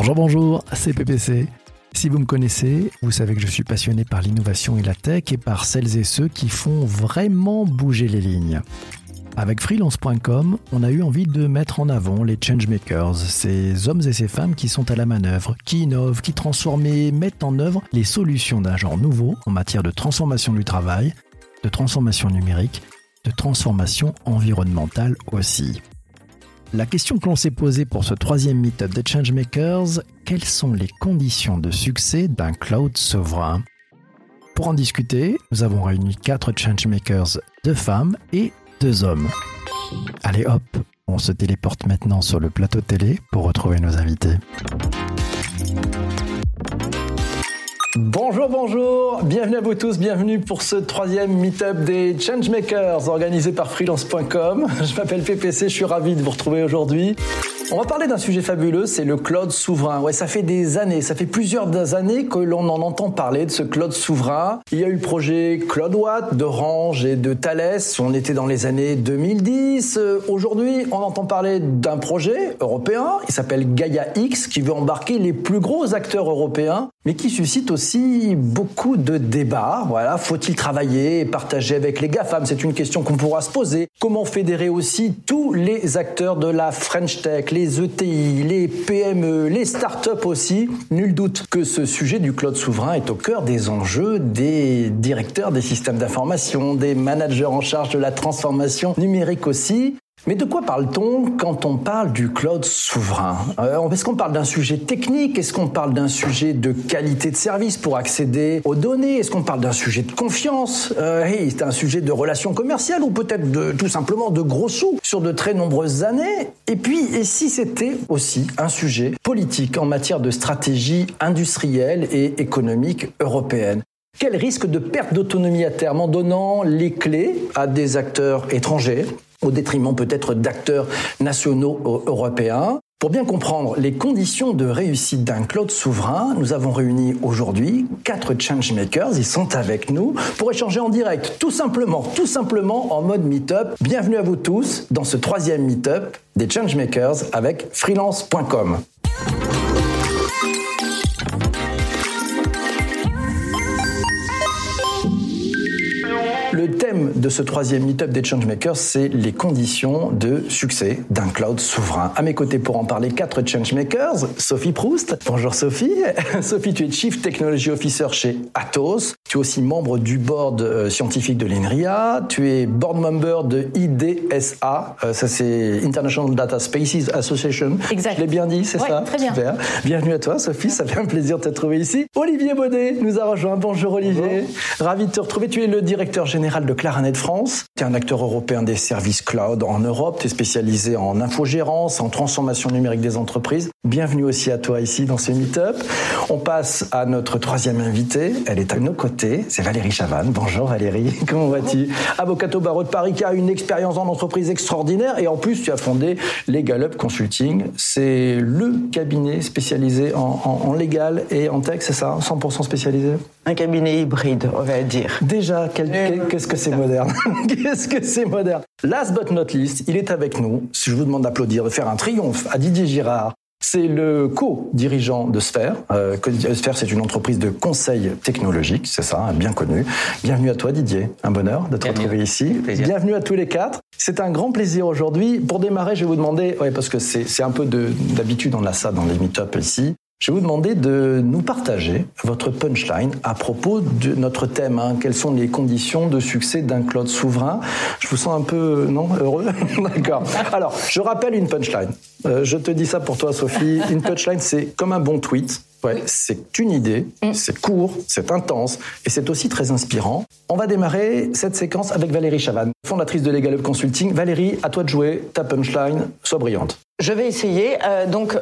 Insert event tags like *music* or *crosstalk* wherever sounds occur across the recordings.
Bonjour, bonjour, c'est PPC. Si vous me connaissez, vous savez que je suis passionné par l'innovation et la tech et par celles et ceux qui font vraiment bouger les lignes. Avec freelance.com, on a eu envie de mettre en avant les changemakers, ces hommes et ces femmes qui sont à la manœuvre, qui innovent, qui transforment et mettent en œuvre les solutions d'un genre nouveau en matière de transformation du travail, de transformation numérique, de transformation environnementale aussi. La question que l'on s'est posée pour ce troisième meetup des Changemakers, quelles sont les conditions de succès d'un cloud souverain? Pour en discuter, nous avons réuni quatre Changemakers, deux femmes et deux hommes. Allez hop, on se téléporte maintenant sur le plateau télé pour retrouver nos invités. Bonjour, bonjour, bienvenue à vous tous, bienvenue pour ce troisième meet-up des Changemakers organisé par freelance.com. *laughs* Je m'appelle PPC, je suis ravi de vous retrouver aujourd'hui. On va parler d'un sujet fabuleux, c'est le cloud souverain. Ouais, ça fait des années, ça fait plusieurs années que l'on en entend parler de ce cloud souverain. Il y a eu le projet CloudWatt d'Orange et de Thales. On était dans les années 2010. Aujourd'hui, on entend parler d'un projet européen. Il s'appelle Gaia X, qui veut embarquer les plus gros acteurs européens, mais qui suscite aussi beaucoup de débats. Voilà, faut-il travailler et partager avec les GAFAM? C'est une question qu'on pourra se poser. Comment fédérer aussi tous les acteurs de la French Tech, les ETI, les PME, les startups aussi? Nul doute que ce sujet du cloud souverain est au cœur des enjeux des directeurs des systèmes d'information, des managers en charge de la transformation numérique aussi. Mais de quoi parle-t-on quand on parle du cloud souverain euh, Est-ce qu'on parle d'un sujet technique? Est-ce qu'on parle d'un sujet de qualité de service pour accéder aux données? Est-ce qu'on parle d'un sujet de confiance? Euh, C'est un sujet de relations commerciales ou peut-être tout simplement de gros sous sur de très nombreuses années? Et puis, et si c'était aussi un sujet politique en matière de stratégie industrielle et économique européenne? Quel risque de perte d'autonomie à terme en donnant les clés à des acteurs étrangers? Au détriment peut-être d'acteurs nationaux européens. Pour bien comprendre les conditions de réussite d'un cloud souverain, nous avons réuni aujourd'hui quatre changemakers. Ils sont avec nous pour échanger en direct, tout simplement, tout simplement en mode meetup. Bienvenue à vous tous dans ce troisième meetup des changemakers avec freelance.com. Le thème de ce troisième meetup des Changemakers, c'est les conditions de succès d'un cloud souverain. À mes côtés pour en parler, quatre Changemakers. Sophie Proust. Bonjour Sophie. *laughs* Sophie, tu es Chief Technology Officer chez Atos. Tu es aussi membre du board euh, scientifique de l'INRIA. Tu es board member de IDSA. Euh, ça, c'est International Data Spaces Association. Exact. Je l'ai bien dit, c'est ça Très bien. Super. Bienvenue à toi, Sophie. Ça fait un plaisir de te trouver ici. Olivier Baudet nous a rejoint. Bonjour Olivier. Ravi de te retrouver. Tu es le directeur général général de France. Tu es un acteur européen des services cloud en Europe. Tu es spécialisé en infogérance, en transformation numérique des entreprises. Bienvenue aussi à toi ici dans ce meet-up. On passe à notre troisième invitée. Elle est à nos côtés. C'est Valérie Chavanne. Bonjour Valérie. *laughs* Comment vas-tu? Avocate au barreau de Paris qui a une expérience en entreprise extraordinaire et en plus tu as fondé Legal Up Consulting. C'est le cabinet spécialisé en, en légal et en tech, c'est ça? 100% spécialisé? Un cabinet hybride, on va dire. Déjà, qu'est-ce que c'est moderne *laughs* Qu'est-ce que c'est moderne? Last but not least, il est avec nous. Si je vous demande d'applaudir, de faire un triomphe à Didier Girard, c'est le co-dirigeant de Sphère. Euh, Sphère, c'est une entreprise de conseil technologique, c'est ça, bien connu. Bienvenue à toi, Didier. Un bonheur de te retrouver ici. Bienvenue à tous les quatre. C'est un grand plaisir aujourd'hui. Pour démarrer, je vais vous demander, ouais, parce que c'est un peu d'habitude, on a ça dans les meet-up ici. Je vais vous demander de nous partager votre punchline à propos de notre thème. Hein. Quelles sont les conditions de succès d'un cloud souverain? Je vous sens un peu, non, heureux? *laughs* D'accord. Alors, je rappelle une punchline. Euh, je te dis ça pour toi, Sophie. Une punchline, c'est comme un bon tweet. Ouais, c'est une idée, mm. c'est court, c'est intense et c'est aussi très inspirant. On va démarrer cette séquence avec Valérie Chavanne, fondatrice de Legal Up Consulting. Valérie, à toi de jouer, ta punchline, sois brillante. Je vais essayer. Euh, donc,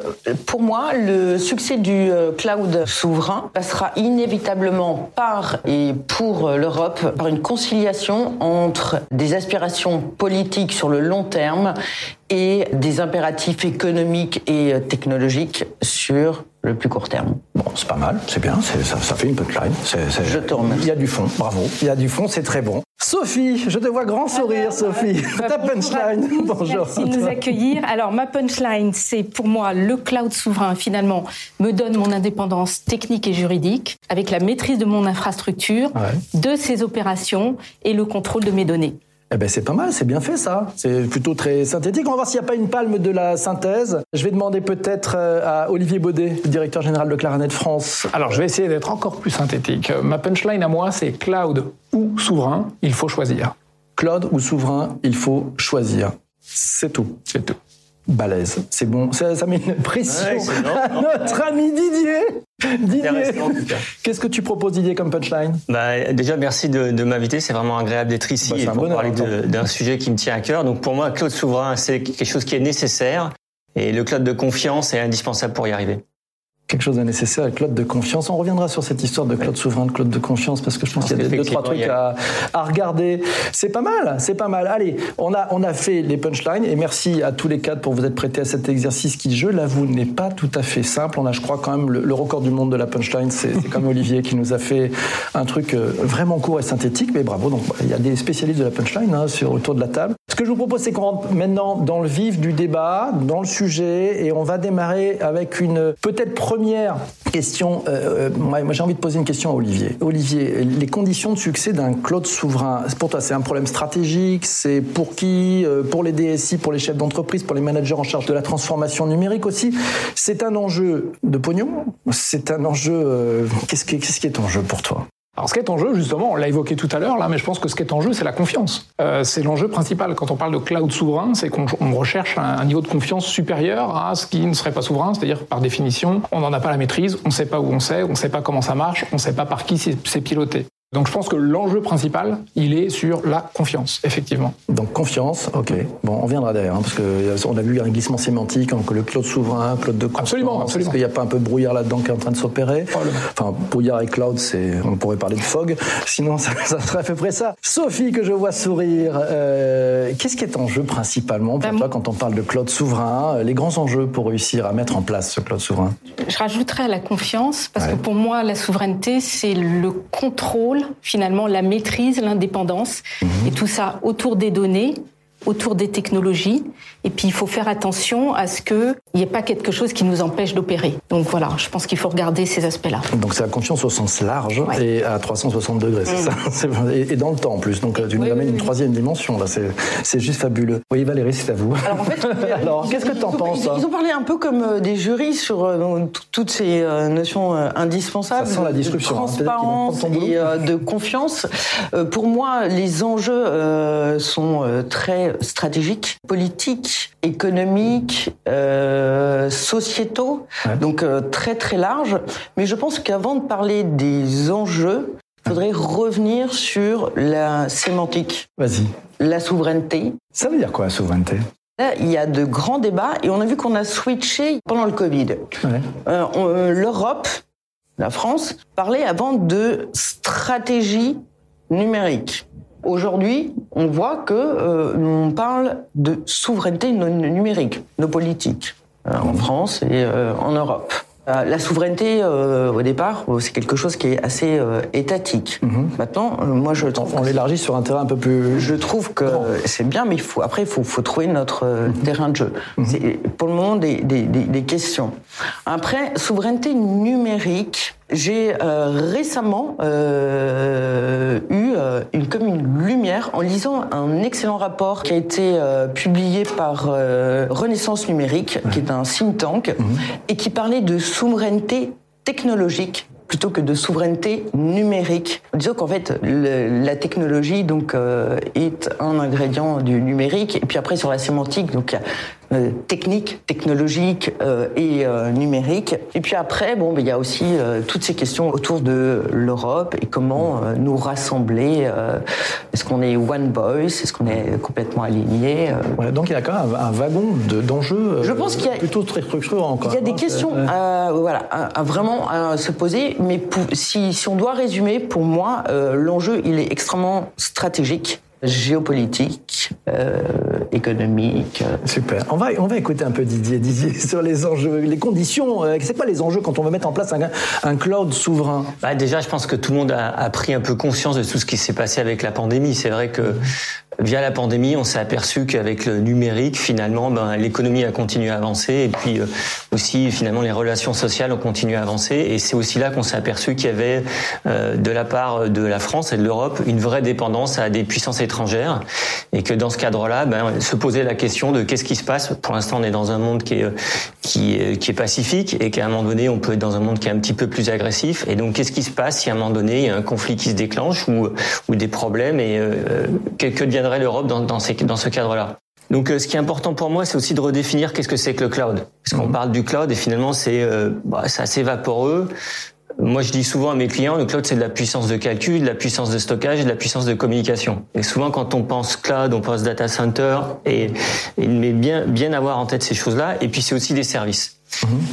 pour moi, le succès du euh, cloud souverain passera inévitablement par et pour l'Europe par une conciliation entre des aspirations politiques sur le long terme et des impératifs économiques et technologiques sur le plus court terme. Bon, c'est pas mal, c'est bien, ça, ça, fait une punchline. Je te remercie. Il y a du fond, bravo. Il y a du fond, c'est très bon. Sophie, je te vois grand sourire, Sophie. Ta punchline. Bonjour. Merci de nous accueillir. Alors, ma punchline, c'est pour moi le cloud souverain, finalement, me donne mon indépendance technique et juridique avec la maîtrise de mon infrastructure, de ses opérations et le contrôle de mes données. Eh ben c'est pas mal, c'est bien fait ça. C'est plutôt très synthétique. On va voir s'il n'y a pas une palme de la synthèse. Je vais demander peut-être euh, à Olivier Baudet, directeur général de Claranet France. Alors je vais essayer d'être encore plus synthétique. Ma punchline à moi, c'est cloud ou souverain, il faut choisir. Cloud ou souverain, il faut choisir. C'est tout. C'est tout balèze. C'est bon, ça, met une pression à notre ami Didier. Didier, qu'est-ce que tu proposes Didier comme punchline? Bah, Déjà, merci de, m'inviter. C'est vraiment agréable d'être ici bah, et pour parler d'un sujet qui me tient à cœur. Donc pour moi, Claude Souverain, c'est quelque chose qui est nécessaire et le cloud de confiance est indispensable pour y arriver quelque chose de nécessaire, cloud de confiance. On reviendra sur cette histoire de cloud souverain, de cloud de confiance, parce que je pense qu'il y a deux, trois trucs à, à, regarder. C'est pas mal, c'est pas mal. Allez, on a, on a fait les punchlines, et merci à tous les quatre pour vous être prêtés à cet exercice qui, je l'avoue, n'est pas tout à fait simple. On a, je crois, quand même le, record du monde de la punchline. C'est comme *laughs* Olivier qui nous a fait un truc euh, vraiment court et synthétique, mais bravo. Donc, il y a des spécialistes de la punchline hein, sur, autour de la table. Ce que je vous propose, c'est qu'on rentre maintenant dans le vif du débat, dans le sujet, et on va démarrer avec une peut-être première question. Euh, euh, moi, j'ai envie de poser une question à Olivier. Olivier, les conditions de succès d'un cloud souverain, pour toi, c'est un problème stratégique C'est pour qui euh, Pour les DSI, pour les chefs d'entreprise, pour les managers en charge de la transformation numérique aussi C'est un enjeu de pognon C'est un enjeu. Qu'est-ce qui est en jeu pour toi? Alors ce qui est en jeu, justement, on l'a évoqué tout à l'heure mais je pense que ce qui est en jeu, c'est la confiance. Euh, c'est l'enjeu principal quand on parle de cloud souverain, c'est qu'on recherche un, niveau de confiance supérieur à ce qui ne serait pas souverain, c'est-à-dire par définition, on n'en a pas la maîtrise, on ne sait pas où on sait, on ne sait pas comment ça marche, on ne sait pas par qui c'est piloté. Donc je pense que l'enjeu principal, il est sur la confiance, effectivement. Donc confiance, ok. Bon, on viendra derrière, hein, parce qu'on a vu un glissement sémantique entre le cloud souverain, cloud de confiance. Absolument, absolument. Est-ce qu'il n'y a pas un peu de brouillard là-dedans qui est en train de s'opérer Enfin, brouillard et cloud, c'est, on pourrait parler de fog, sinon *laughs* ça, serait à peu près ça. Sophie, que je vois sourire, euh, qu'est-ce qui est en jeu principalement pour ben, toi quand on parle de cloud souverain euh, Les grands enjeux pour réussir à mettre en place ce cloud souverain? Je rajouterais à la confiance, parce que pour moi, la souveraineté, c'est le contrôle finalement la maîtrise, l'indépendance, mhm. et tout ça autour des données, autour des technologies. Et puis il faut faire attention à ce qu'il n'y ait pas quelque chose qui nous empêche d'opérer. Donc voilà, je pense qu'il faut regarder ces aspects-là. Donc c'est la confiance au sens large et à 360 degrés, c'est mm. ça *laughs* et, dans le temps en plus. Donc tu nous amènes une troisième dimension, là, c'est juste fabuleux. Oui Valérie, c'est à vous. Alors en fait, *laughs* qu'est-ce que tu en penses ils, ont parlé un peu comme euh, des jurys sur euh, toutes ces euh, notions indispensables. Ça sent la disruption. De hein. transparence et de confiance. Pour moi, les enjeux sont très stratégiques, politiques, économiques, euh, sociétaux, donc euh, très très larges. Mais je pense qu'avant de parler des enjeux, il faudrait revenir sur la sémantique. Vas-y. La souveraineté. Ça veut dire quoi la souveraineté? Là, il y a de grands débats et on a vu qu'on a switché pendant le Covid. Euh, L'Europe, la France, parlait avant de stratégie numérique. Aujourd'hui, on voit que euh, on parle de souveraineté numérique, nos politiques, euh, en France et euh, en Europe. La souveraineté, au départ, c'est quelque chose qui est assez étatique. Mhm. Maintenant, moi, je trouve on, l'élargit sur un terrain un peu plus. Je trouve que c'est bien, mais il faut après, il faut, faut, trouver notre mhm. terrain de jeu. Mhm. C'est pour le moment des, des, des questions. Après, souveraineté numérique. J'ai euh, récemment euh, eu euh, une commune lumière en lisant un excellent rapport qui a été euh, publié par Renaissance numérique, qui est un think tank, mhm. et qui parlait de souveraineté technologique plutôt que de souveraineté numérique. Disons qu'en fait, la technologie donc est un ingrédient du numérique, et puis après sur la sémantique, donc euh, technique, technologique euh, et euh, numérique. Et puis après, bon, il y a aussi toutes ces questions autour de l'Europe et comment nous rassembler. Est-ce qu'on est one voice Est-ce qu'on est complètement aligné Donc il y a quand même un, wagon d'enjeux. Je pense qu'il y a plutôt très structurant. Il y a des questions, à, voilà, à, vraiment à se poser. Mais si, si on doit résumer, pour moi, l'enjeu il est extrêmement stratégique géopolitique, euh, économiques. Super. On va, on va écouter un peu Didier, Didier *laughs* sur les enjeux, les conditions. c'est quoi les enjeux quand on veut mettre en place un, un cloud souverain? Bah Déjà, je pense que tout le monde a, a pris un peu conscience de tout ce qui s'est passé avec la pandémie. C'est vrai que via la pandémie, on s'est aperçu qu'avec le numérique, finalement, ben, l'économie a continué à avancer et puis euh, aussi, finalement, les relations sociales ont continué à avancer. Et c'est aussi là qu'on s'est aperçu qu'il y avait, euh, de la part de la France et de l'Europe, une vraie dépendance à des puissances étrangères et que dans ce cadre-là, ben, se poser la question de qu'est-ce qui se passe. Pour l'instant, on est dans un monde qui est, qui est, pacifique et qu'à un moment donné, on peut être dans un monde qui est un petit peu plus agressif. Et donc, qu'est-ce qui se passe si à un moment donné, il y a un conflit qui se déclenche ou, des problèmes et euh, que, que deviendrait l'Europe dans, dans, ces, dans ce cadre-là donc, euh, ce qui est important pour moi, c'est aussi de redéfinir qu'est-ce que c'est que le cloud. Parce qu'on mhm. parle du cloud et finalement, c'est euh, bah, assez vaporeux. Moi, je dis souvent à mes clients, le cloud, c'est de la puissance de calcul, de la puissance de stockage, de la puissance de communication. Et souvent, quand on pense cloud, on pense data center, et, et mais bien, bien avoir en tête ces choses-là. Et puis, c'est aussi des services.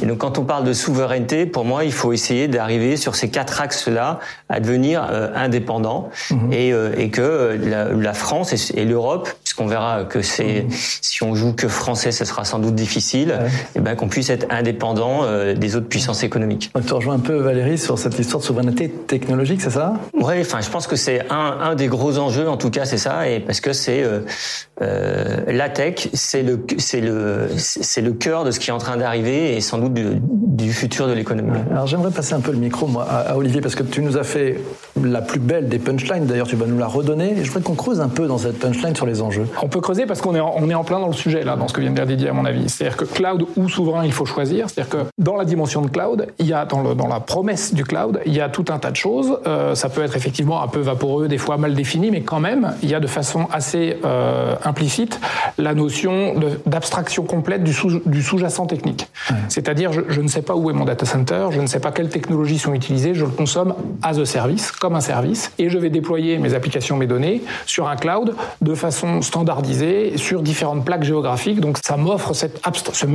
Et donc, quand on parle de souveraineté, pour moi, il faut essayer d'arriver sur ces quatre axes-là à devenir euh, indépendant mhm. et, euh, et, que euh, la, la France et, l'Europe, puisqu'on verra que c'est mhm. si on joue que français, ce sera sans doute difficile, et ben qu'on puisse être indépendant des autres puissances économiques. Tu rejoins un peu Valérie sur cette histoire de souveraineté technologique, c'est ça? Oui, enfin, je pense que c'est un, un des gros enjeux, en tout cas, c'est ça, et parce que c'est euh, la tech, c'est le c'est le c'est le cœur de ce qui est en train d'arriver et sans doute du, futur de l'économie. Alors j'aimerais passer un peu le micro moi à, Olivier parce que tu nous as fait la plus belle des punchlines. D'ailleurs, tu vas nous la redonner. Et je voudrais qu'on creuse un peu dans cette punchline sur les enjeux. On peut creuser parce qu'on est en, on est en plein dans le sujet là, dans ce que vient de dire Didier à mon avis. C'est-à-dire que cloud ou souverain, il faut choisir. C'est-à-dire que dans la dimension de cloud, il y a dans, le, dans la promesse du cloud, il y a tout un tas de choses. Euh, ça peut être effectivement un peu vaporeux, des fois mal défini, mais quand même, il y a de façon assez euh, implicite la notion d'abstraction complète du sous-jacent technique. C'est-à-dire, je, ne sais pas où est mon data center, je ne sais pas quelles technologies sont utilisées, je le consomme as a service, comme un service, et je vais déployer mes applications, mes données sur un cloud de façon standardisée sur différentes plaques géographiques. Donc, ça m'offre ce,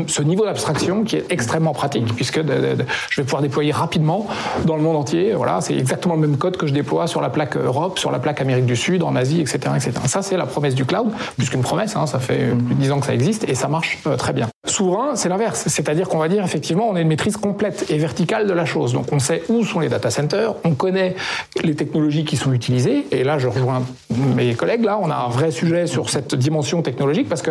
ce, niveau d'abstraction qui est extrêmement pratique, puisque je vais pouvoir déployer rapidement dans le monde entier. Voilà, c'est exactement le même code que je déploie sur la plaque Europe, sur la plaque Amérique du Sud, en Asie, etc., etc. Ça, c'est la promesse du cloud, puisqu'une promesse, hein, ça fait plus de 10 ans que ça existe et ça marche euh, très bien. Souverain, c'est l'inverse. C'est-à-dire qu'on va dire effectivement, on a une maîtrise complète et verticale de la chose. Donc on sait où sont les data centers, on connaît les technologies qui sont utilisées. Et là, je rejoins mes collègues. Là, on a un vrai sujet sur cette dimension technologique parce que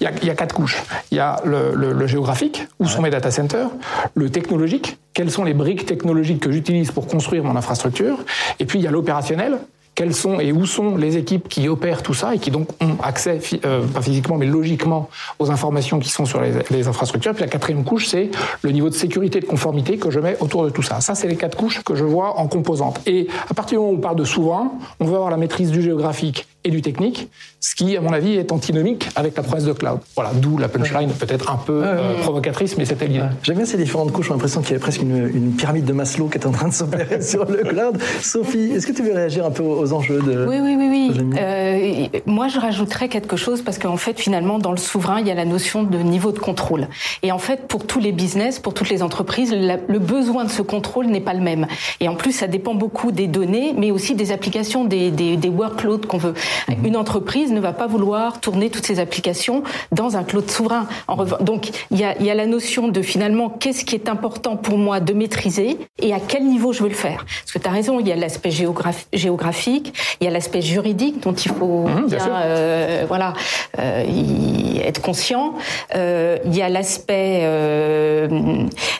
il y, a, quatre couches. Il y a le, géographique, où sont mes data centers, le technologique, quelles sont les briques technologiques que j'utilise pour construire mon infrastructure, et puis il y a l'opérationnel, quelles sont et où sont les équipes qui opèrent tout ça et qui donc ont accès, euh, pas physiquement, mais logiquement, aux informations qui sont sur les, infrastructures. Puis la quatrième couche, c'est le niveau de sécurité et de conformité que je mets autour de tout ça. Ça, c'est les quatre couches que je vois en composantes. Et à partir du moment où on parle de souverain, on veut avoir la maîtrise du géographique et du technique, ce qui, à mon avis, est antinomique avec la promesse de cloud. Voilà, d'où la punchline peut-être un peu euh, provocatrice, mais c'était l'idée. J'aime bien ces différentes couches, j'ai l'impression qu'il y a presque une, pyramide de Maslow qui est en train de s'opérer *laughs* sur le cloud. Sophie, est-ce que tu veux réagir un peu aux enjeux de... Oui, oui, oui. oui. Euh, moi, je rajouterais quelque chose parce qu'en fait, finalement, dans le souverain, il y a la notion de niveau de contrôle. Et en fait, pour tous les business, pour toutes les entreprises, le besoin de ce contrôle n'est pas le même. Et en plus, ça dépend beaucoup des données, mais aussi des applications, des, des, des workloads qu'on veut. Mhm. Une entreprise ne va pas vouloir tourner toutes ses applications dans un cloud souverain. Donc, il y a, y a la notion de finalement qu'est-ce qui est important pour moi de maîtriser et à quel niveau je veux le faire. Parce que tu as raison, il y a l'aspect géographique, il y a l'aspect juridique dont il faut bien, euh, voilà, euh, être conscient. Euh, il y a l'aspect, euh,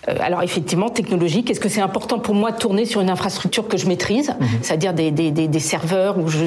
euh, alors effectivement, technologique. Est-ce que c'est important pour moi de tourner sur une infrastructure que je maîtrise, mhm. c'est-à-dire des, des, des, des, serveurs où je,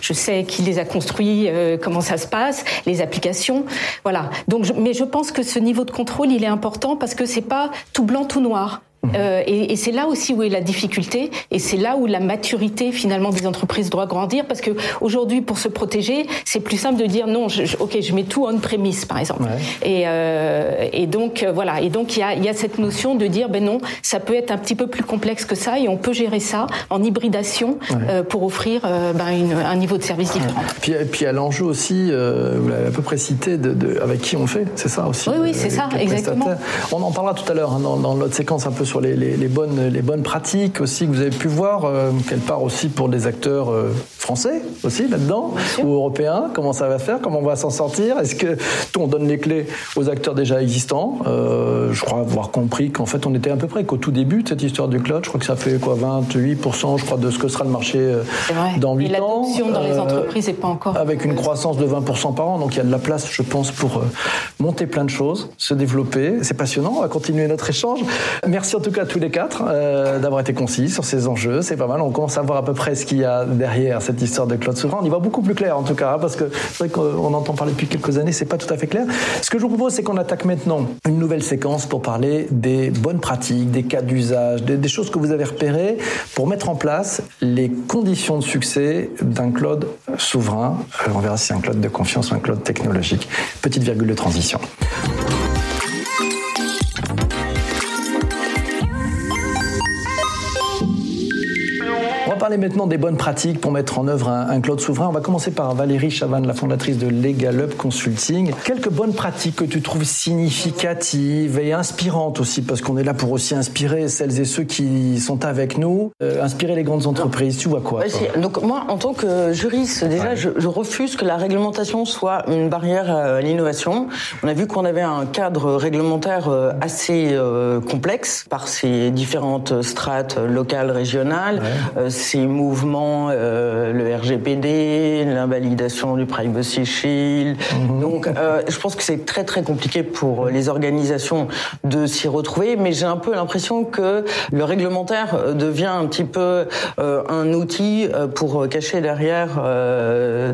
je sais qui les a construits, euh, comment ça se passe, les applications, voilà. Donc, mais je pense que ce niveau de contrôle, il est important parce que c'est pas tout blanc, tout noir. Euh, et, et c'est là aussi où est la difficulté, et c'est là où la maturité finalement des entreprises doit grandir, parce que aujourd'hui, pour se protéger, c'est plus simple de dire non, je, ok, je mets tout on premise, par exemple. Et, euh, et donc euh, voilà, et donc il y a, y a cette notion de dire ben non, ça peut être un petit peu plus complexe que ça, et on peut gérer ça en hybridation euh, pour offrir euh, ben une, un niveau de service différent. Puis, puis à l'enjeu aussi, vous l'avez à peu près cité, de, de, avec qui on fait, c'est ça aussi. Oui, oui, c'est ça, exactement. On en parlera tout à l'heure hein, dans, dans l'autre séquence un peu sur sur les, bonnes, les bonnes pratiques aussi que vous avez pu voir, euh, quelle part aussi pour des acteurs euh, français aussi là-dedans, ou européens, comment ça va faire, comment on va s'en sortir, est-ce que on donne les clés aux acteurs déjà existants? Je crois avoir compris qu'en fait on était à peu près qu'au tout début de cette histoire du cloud, je crois que ça fait quoi? 28% je crois de ce que sera le marché dans 8 ans. L'adoption dans les entreprises n'est pas encore... Avec une croissance de 20% par an, donc il y a de la place je pense pour monter plein de choses, se développer, c'est passionnant, on va continuer notre échange. Merci en tout cas tous les quatre euh, d'avoir été concis sur ces enjeux. C'est pas mal. On commence à voir à peu près ce qu'il y a derrière cette histoire de Claude Souverain. On y voit beaucoup plus clair en tout cas, hein, parce que c'est vrai qu'on entend parler depuis quelques années, c'est pas tout à fait clair. Ce que je vous propose, c'est qu'on attaque maintenant une nouvelle séquence pour parler des bonnes pratiques, des cas d'usage, des, choses que vous avez repérées pour mettre en place les conditions de succès d'un cloud souverain. Euh, on verra si c'est un cloud de confiance ou un cloud technologique. Petite virgule de transition. Parler maintenant des bonnes pratiques pour mettre en œuvre un, cloud souverain. On va commencer par Valérie Chavanne, la fondatrice de LegalUp Consulting. Quelques bonnes pratiques que tu trouves significatives et inspirantes aussi, parce qu'on est là pour aussi inspirer celles et ceux qui sont avec nous, euh, inspirer les grandes entreprises. Tu vois quoi Donc moi, en tant que juriste, déjà, je, refuse que la réglementation soit une barrière à l'innovation. On a vu qu'on avait un cadre réglementaire euh, assez euh, complexe par ses différentes strates locales, régionales, ces mouvements, euh, le RGPD, l'invalidation du Privacy Shield. Mhm. Donc, euh, je pense que c'est très très compliqué pour les organisations de s'y retrouver, mais j'ai un peu l'impression que le réglementaire devient un petit peu euh, un outil pour cacher derrière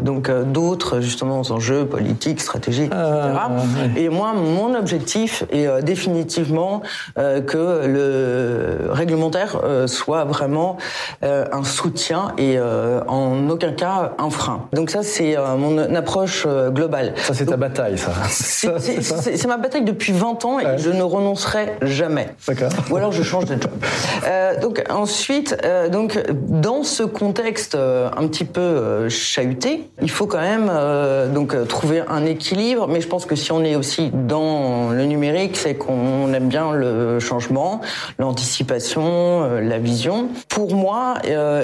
donc d'autres justement enjeux politiques, stratégiques, etc. Ah, Et moi, mon objectif est définitivement que le réglementaire soit vraiment un soutien et euh, en aucun cas un frein. Donc ça, c'est euh, mon approche euh, globale. Ça, c'est ta bataille, ça. *laughs* C'est ma bataille depuis 20 ans et je ne renoncerai jamais. D'accord. Ou alors je change de job. *laughs* donc ensuite, donc dans ce contexte un petit peu chahuté, il faut quand même donc trouver un équilibre. Mais je pense que si on est aussi dans le numérique, c'est qu'on aime bien le changement, l'anticipation, la vision. Pour moi,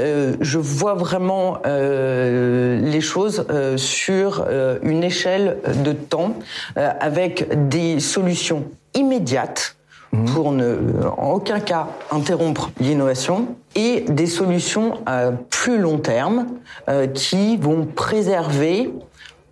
euh, je vois vraiment euh, les choses euh, sur une échelle de temps avec des solutions immédiates mhm. pour ne en aucun cas interrompre l'innovation et des solutions à plus long terme qui vont préserver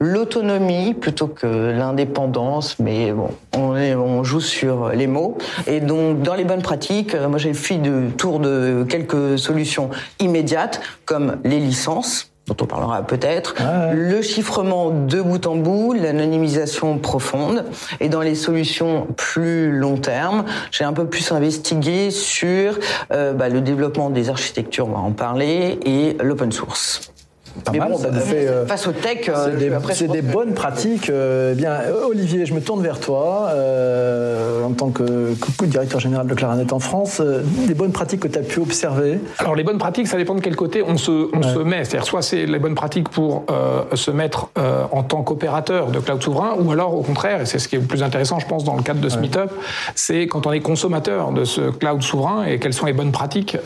l'autonomie plutôt que l'indépendance, mais bon, on, on, joue sur les mots. Et donc, dans les bonnes pratiques, euh, moi j'ai fait de tour de quelques solutions immédiates, comme les licences dont on parlera peut-être, ah le chiffrement de bout en bout, l'anonymisation profonde, et dans les solutions plus long terme, j'ai un peu plus investigué sur euh, bah, le développement des architectures, on va en parler, et l'open source. Pas mal, ça fait, euh, face au tech, euh, c'est des, bonnes pratiques. Euh, bien, Olivier, je me tourne vers toi en tant que, directeur général de Claranet en France. des bonnes pratiques que tu as pu observer Alors les bonnes pratiques, ça dépend de quel côté on se, on se met. C'est-à-dire soit c'est les bonnes pratiques pour se mettre en tant qu'opérateur de cloud souverain, ou alors au contraire, et c'est ce qui est le plus intéressant, je pense, dans le cadre de ce meetup, c'est quand on est consommateur de ce cloud souverain et quelles sont les bonnes pratiques.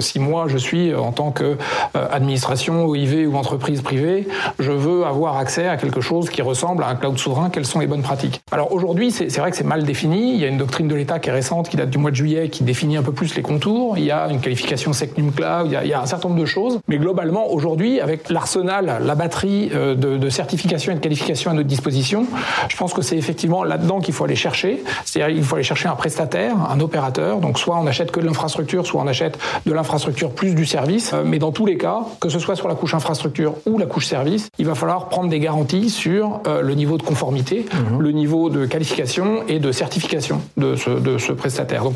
si moi je suis en tant que administration OIV ou entreprise privée, je veux avoir accès à quelque chose qui ressemble à un cloud souverain, quelles sont les bonnes pratiques? Alors aujourd'hui, c'est vrai que c'est mal défini, il y a une doctrine de l'État qui est récente, qui date du mois de juillet, qui définit un peu plus les contours, il y a une qualification SecNum Cloud, il y a, un certain nombre de choses, mais globalement, aujourd'hui, avec l'arsenal, la batterie euh, de, de certification et de qualification à notre disposition, je pense que c'est effectivement là-dedans qu'il faut aller chercher, c'est-à-dire il faut aller chercher un prestataire, un opérateur, donc soit on achète que de l'infrastructure, soit on achète de l'infrastructure plus du service, euh, mais dans tous les cas, que ce soit sur la couche infrastructure, ou la couche service, il va falloir prendre des garanties sur euh, le niveau de conformité, mhm. le niveau de qualification et de certification de ce, de ce prestataire. Donc,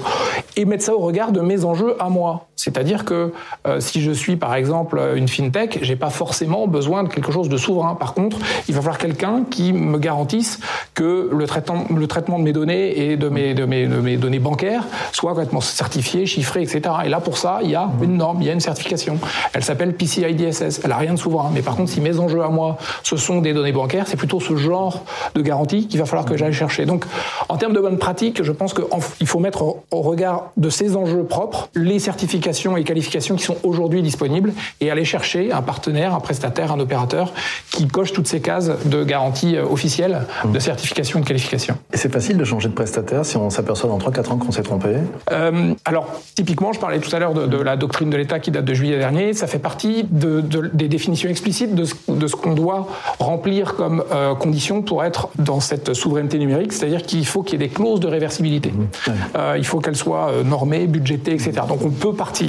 et mettre ça au regard de mes enjeux à moi. C'est-à-dire que euh, si je suis par exemple une fintech, j'ai pas forcément besoin de quelque chose de souverain. Par contre, il va falloir quelqu'un qui me garantisse que le traitement, le traitement de mes données et de mes, données bancaires soit complètement certifié, chiffré, etc. Et là, pour ça, il y a une norme, il y a une certification. Elle s'appelle PCI DSS. Elle a rien de souverain. Mais par contre, si mes enjeux à moi, ce sont des données bancaires, c'est plutôt ce genre de garantie qu'il va falloir que j'aille chercher. Donc, en termes de bonne pratique, je pense qu'il faut mettre au regard de ces enjeux propres les certifications et qualifications qui sont aujourd'hui disponibles et aller chercher un partenaire, un prestataire, un opérateur qui coche toutes ces cases de garantie euh, officielle, de certification de qualification. Et c'est facile de changer de prestataire si on s'aperçoit dans 3-4 ans qu'on s'est trompé? Euh, Alors, typiquement, je parlais tout à l'heure de, la doctrine de l'État qui date de juillet dernier. Ça fait partie de, des définitions explicites de ce, qu'on doit remplir comme euh, condition pour être dans cette souveraineté numérique. C'est-à-dire qu'il faut qu'il y ait des clauses de réversibilité. Mmh. Euh, il faut qu'elles soient normées, budgétées, etc. Donc on peut partir.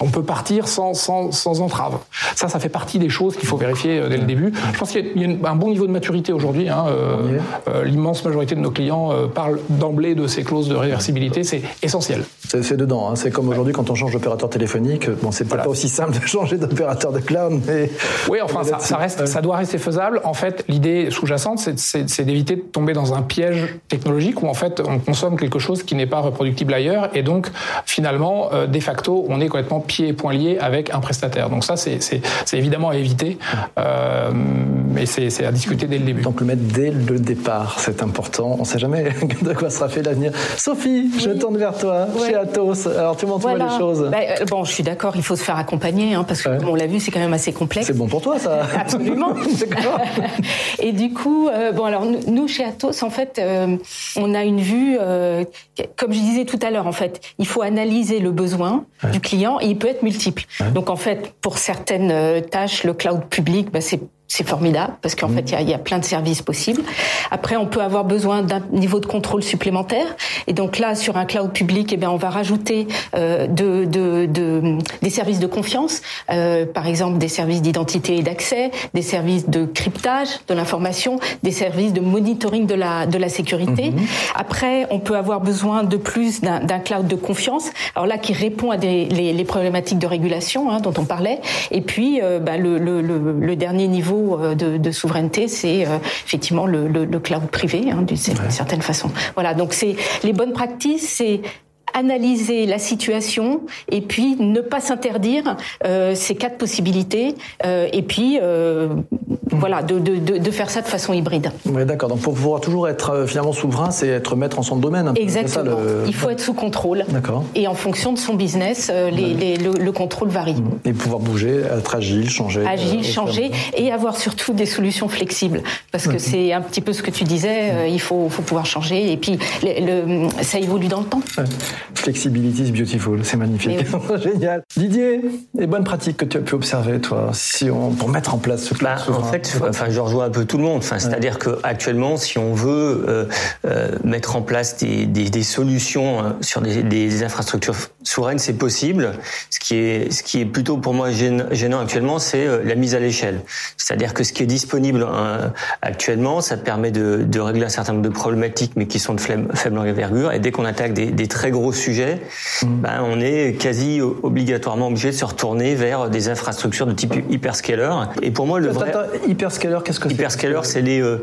On peut partir sans, sans, sans entrave. Ça, ça fait partie des choses qu'il faut vérifier euh, dès le début. Je pense qu'il y a un bon niveau de maturité aujourd'hui. Hein. L'immense majorité de nos clients parlent d'emblée de ces clauses de réversibilité. C'est essentiel. C'est dedans. Hein. C'est comme aujourd'hui quand on change d'opérateur téléphonique. Bon, c'est pas aussi simple de changer d'opérateur de cloud, mais oui, enfin, ça, ça, reste, ça doit rester faisable. En fait, l'idée sous-jacente, c'est d'éviter de tomber dans un piège technologique où en fait on consomme quelque chose qui n'est pas reproductible ailleurs, et donc finalement, euh, de facto, on est complètement pieds et poings liés avec un prestataire. Donc ça, c'est évidemment à éviter, euh, mais c'est à discuter dès le début. Donc le mettre dès le départ, c'est important. On ne sait jamais *laughs* de quoi sera fait l'avenir. Sophie, je tourne vers toi chez Atos. Alors tu montres les choses. Bah, euh, bon, je suis d'accord, il faut se faire accompagner, hein, parce que comme on l'a vu, c'est quand même assez complexe. C'est bon pour toi, ça. *laughs* Absolument. *laughs* et du coup, euh, bon alors nous chez Atos, en fait, euh, on a une vue, euh, comme je disais tout à l'heure, en fait, il faut analyser le besoin du client et il peut être multiple. Donc en fait, pour certaines tâches, le cloud public, bah, c'est c'est formidable parce qu'en fait, il y a, plein de services possibles. Après, on peut avoir besoin d'un niveau de contrôle supplémentaire. Et donc là, sur un cloud public, eh bien, on va rajouter euh, de, de, de, des services de confiance, euh, par exemple des services d'identité et d'accès, des services de cryptage de l'information, des services de monitoring de la, de la sécurité. Mhm. Après, on peut avoir besoin de plus d'un cloud de confiance. Alors là, qui répond à des, les, les problématiques de régulation hein, dont on parlait. Et puis, euh, bah, le, le, le, le dernier niveau euh, de, souveraineté, c'est euh, effectivement le, cloud privé, hein, d'une certaine façon. Voilà, donc c'est les bonnes pratiques, c'est analyser la situation et puis ne pas s'interdire euh, ces quatre possibilités euh, et puis euh, voilà de, de, de, faire ça de façon hybride. Oui, d'accord. Donc pour pouvoir toujours être euh, finalement souverain, c'est être maître en son domaine. Exactement. Il faut être sous contrôle. D'accord. Et en fonction de son business, euh, les, les, le, contrôle varie. Mmh. Et pouvoir bouger, être agile, changer. Agile, changer et avoir surtout des solutions flexibles parce que c'est un petit peu ce que tu disais. il faut, faut pouvoir changer et puis le, ça évolue dans le temps. Flexibility is beautiful, c'est magnifique. *laughs* Génial. Didier, les bonnes pratiques que tu as pu observer, toi, si on, pour mettre en place ce bah, En fait, enfin, je rejoins un peu tout le monde. Enfin, C'est-à-dire qu'actuellement, si on veut euh, euh, mettre en place des, des, des solutions euh, sur des, des infrastructures souveraines, c'est possible. Ce qui est, ce qui est plutôt pour moi gênant actuellement, c'est euh, la mise à l'échelle. C'est-à-dire que ce qui est disponible actuellement, ça permet de, de, régler un certain nombre de problématiques, mais qui sont de faible, faible envergure. Et dès qu'on attaque des, des très gros sujet, mm. ben, on est quasi obligatoirement obligé de se retourner vers des infrastructures de type hyperscaler. Et pour moi, le vrai hyperscaler, qu'est-ce que c'est Hyperscaler, c'est les, euh,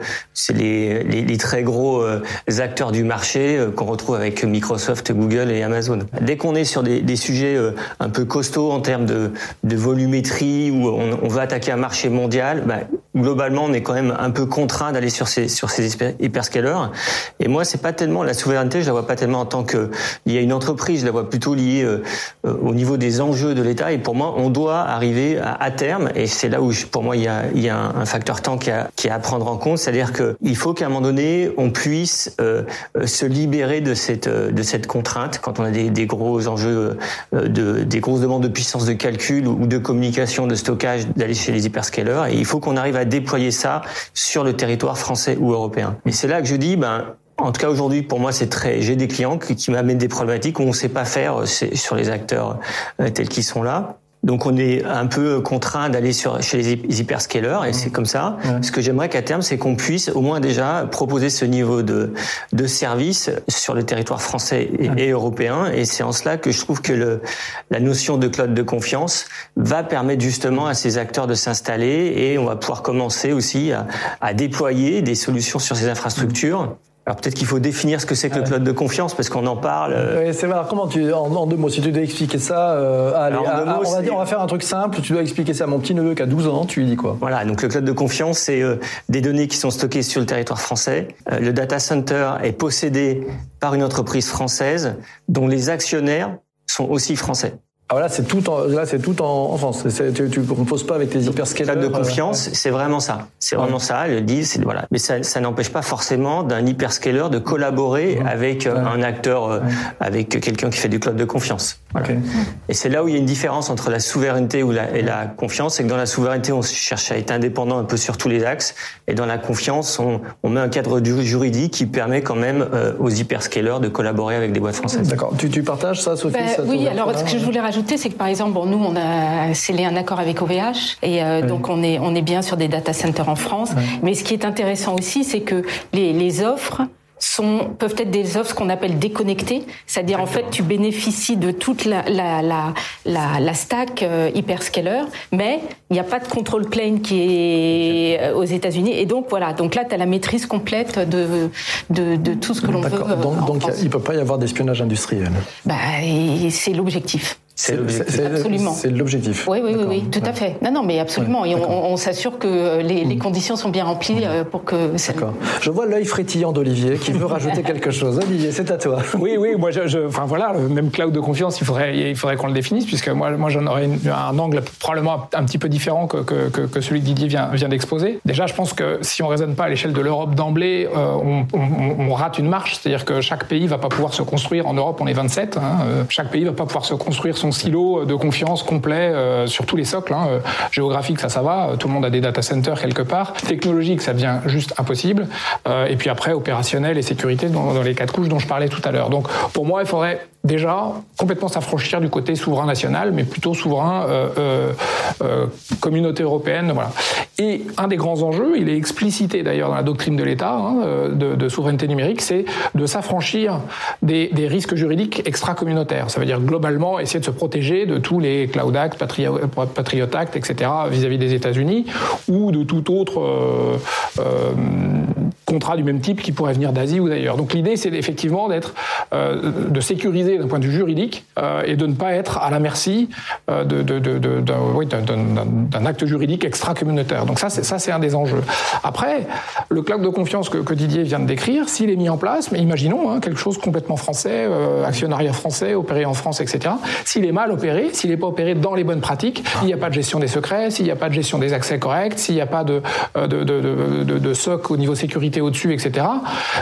les, les, les, très gros euh, acteurs du marché euh, qu'on retrouve avec Microsoft, Google et Amazon. Dès qu'on est sur des, des sujets un peu costauds en termes de, de volumétrie où on, on, va attaquer un marché mondial, ben, globalement, on est quand même un peu contraint d'aller sur ces sur ces hyperscalers. Et moi, c'est pas tellement la souveraineté, je la vois pas tellement en tant que y a une entreprise, je la vois plutôt liée euh, euh, au niveau des enjeux de l'État. Et pour moi, on doit arriver à, terme, et c'est là où pour moi il y a, il y a un, facteur temps qui a, qui a à prendre en compte, c'est-à-dire qu'il faut qu'à un moment donné, on puisse euh, se libérer de cette de cette contrainte quand on a des, des gros enjeux, de, des grosses demandes de puissance de calcul ou de communication, de stockage, d'aller chez les hyperscalers. Et il faut qu'on arrive à déployer ça sur le territoire français ou européen. Et c'est là que je dis, ben en tout cas, aujourd'hui, pour moi, c'est très. J'ai des clients qui, m'amènent des problématiques où on ne sait pas faire euh, sur les acteurs euh, tels qu'ils sont là. Donc on est un peu contraint d'aller sur chez les hyperscalers et c'est comme ça. Ce que j'aimerais qu'à terme, c'est qu'on puisse au moins déjà proposer ce niveau de de service sur le territoire français et, européen. Et c'est en cela que je trouve que le, la notion de cloud de confiance va permettre justement à ces acteurs de s'installer et on va pouvoir commencer aussi à, à déployer des solutions sur ces infrastructures alors peut-être qu'il faut définir ce que c'est que le cloud de confiance parce qu'on en parle. Euh. Oui, c'est vrai. Alors comment tu, en, deux mots, si tu dois expliquer ça, euh, allez, on, va dire, on va faire un truc simple. Tu dois expliquer ça à mon petit neveu qui a 12 ans. Tu lui dis quoi? Voilà. Donc le cloud de confiance, c'est euh, des données qui sont stockées sur le territoire français. le data center est possédé par une entreprise française dont les actionnaires sont aussi français. Alors là, c'est tout en, là, c'est tout en, France. tu, tu composes pas avec tes hyperscalers. de confiance, c'est vraiment ça. C'est vraiment ça. Le deal, c'est voilà. Mais ça, ça n'empêche pas forcément d'un hyperscaler de collaborer avec euh, un acteur, euh, avec quelqu'un qui fait du cloud de confiance. Voilà. Et c'est là où il y a une différence entre la souveraineté ou la, et la confiance. C'est que dans la souveraineté, on cherche à être indépendant un peu sur tous les axes, et dans la confiance, on, on met un cadre juridique qui permet quand même euh, aux hyperscalers de collaborer avec des boîtes françaises. D'accord. Tu, tu partages ça, Sophie ben, Oui. Alors, ce que je voulais rajouter c'est que par exemple, bon, nous, on a scellé un accord avec OVH et euh, donc on est on est bien sur des data centers en France. Mais ce qui est intéressant aussi, c'est que les, les offres sont peuvent être des offres qu'on appelle déconnectées, c'est-à-dire en fait tu bénéficies de toute la la la la, la stack euh, hyperscaler, mais il n'y a pas de control plane qui est euh, aux États-Unis et donc voilà, donc là tu as la maîtrise complète de de, de tout ce que l'on veut. Donc, donc il peut pas y avoir d'espionnage industriel. Bah, c'est l'objectif. C'est absolument. C'est l'objectif. Oui, oui, oui, oui, tout à fait. Non, non, mais absolument. et on, on s'assure que les, les, mm. conditions sont bien remplies euh, pour que. D'accord. Je vois l'œil frétillant d'Olivier qui veut rajouter *laughs* quelque chose. Olivier, c'est à toi. Oui, oui. Moi, je, je, enfin voilà, le même cloud de confiance, il faudrait, il faudrait qu'on le définisse, puisque moi, moi, j'en aurais un angle probablement un petit peu différent que, que, que, que celui que Didier vient, vient d'exposer. Déjà, je pense que si on raisonne pas à l'échelle de l'Europe d'emblée, euh, on, on, on, rate une marche. C'est-à-dire que chaque pays va pas pouvoir se construire. En Europe, on est 27. Hein, euh, chaque pays va pas pouvoir se construire son silo de confiance complet euh, sur tous les socles. Hein. Euh, géographique, ça, ça va. Tout le monde a des data centers quelque part. Technologique, ça devient juste impossible. Euh, et puis après, opérationnel et sécurité dans, dans les quatre couches dont je parlais tout à l'heure. Donc, pour moi, il faudrait déjà complètement s'affranchir du côté souverain national, mais plutôt souverain euh, euh, euh, communauté européenne. Voilà. Et un des grands enjeux, il est explicité d'ailleurs dans la doctrine de l'État hein, de, de, souveraineté numérique, c'est de s'affranchir des, risques juridiques extra-communautaires. Ça veut dire globalement essayer de se protéger de tous les Cloud Act, Patriot, Patriot Act, etc. vis-à-vis des États-Unis ou de tout autre euh, euh, contrat du même type qui pourrait venir d'Asie ou d'ailleurs. Donc l'idée, c'est effectivement d'être, euh, de sécuriser d'un point de vue juridique euh, et de ne pas être à la merci euh, de, de, de, d'un, oui, d'un, acte juridique extra-communautaire. Donc ça, c'est, ça, c'est un des enjeux. Après, le cloud de confiance que, que Didier vient de décrire, s'il est mis en place, mais imaginons hein, quelque chose complètement français, euh, actionnariat français, opéré en France, etc. S'il est mal opéré, s'il n'est pas opéré dans les bonnes pratiques, s'il n'y a pas de gestion des secrets, s'il n'y a pas de gestion des accès corrects, s'il n'y a pas de, de, de, de, de, de SOC au niveau sécurité au-dessus, etc.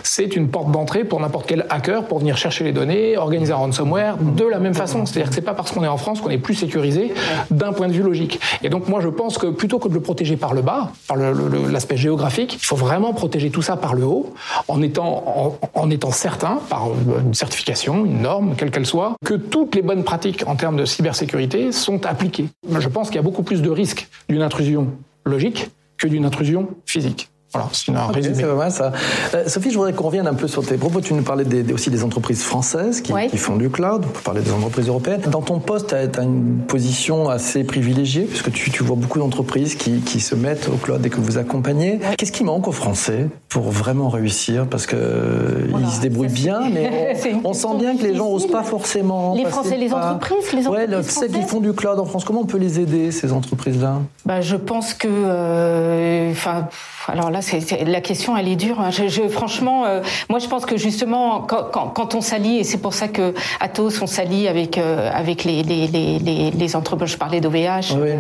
C'est une porte d'entrée pour n'importe quel hacker pour venir chercher les données, organiser un ransomware de la même façon. C'est-à-dire que c'est pas parce qu'on est en France qu'on est plus sécurisé d'un point de vue logique. Et donc moi je pense que plutôt que de le protéger par le bas, par l'aspect géographique, il faut vraiment protéger tout ça par le haut, en étant en, en étant certain par une certification, une norme, quelle qu'elle soit, que toutes les bonnes pratiques en termes de cybersécurité sont appliquées. Je pense qu'il y a beaucoup plus de risques d'une intrusion logique que d'une intrusion physique. Voilà, c'est un okay, résumé. Vrai, ça. Euh, Sophie, je voudrais qu'on revienne un peu sur tes propos. Tu nous parlais des, aussi des entreprises françaises qui, qui, font du cloud. On peut parler des entreprises européennes. Dans ton poste, tu as, une position assez privilégiée puisque tu, tu vois beaucoup d'entreprises qui, qui, se mettent au cloud et que vous accompagnez. Qu'est-ce qui manque aux Français pour vraiment réussir? Parce que voilà, ils se débrouillent bien, mais *laughs* on, on sent bien que les gens n'osent pas forcément. Les Français, les entreprises, les entreprises ouais, celles qui font du cloud en France, comment on peut les aider ces entreprises-là? Bah, je pense que, euh, enfin, alors là, la question, elle est dure. Hein. Je, je, franchement, euh, moi, je pense que justement, quand, quand, quand on s'allie, et c'est pour ça que Atos, on s'allie avec euh, avec les les les les, entreprises. Je parlais d'OVH. Oui.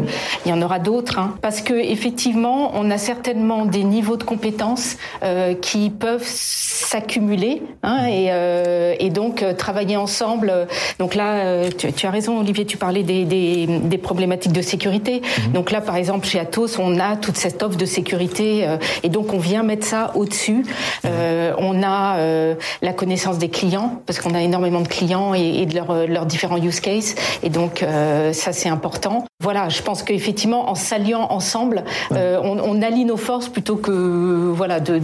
Il y en aura d'autres, hein, parce que effectivement, on a certainement des niveaux de compétences euh, qui peuvent s'accumuler hein, et, euh, et, donc euh, travailler ensemble. Donc là, euh, tu, tu, as raison, Olivier, tu parlais des, des, des problématiques de sécurité. Mhm. Donc là, par exemple, chez Atos, on a toute cette offre de sécurité et donc on vient mettre ça au-dessus. Euh, on a la connaissance des clients parce qu'on a énormément de clients et, et de leurs différents use cases et donc ça c'est important. Voilà, je pense qu'effectivement en s'alliant ensemble, on, on, allie nos forces plutôt que voilà de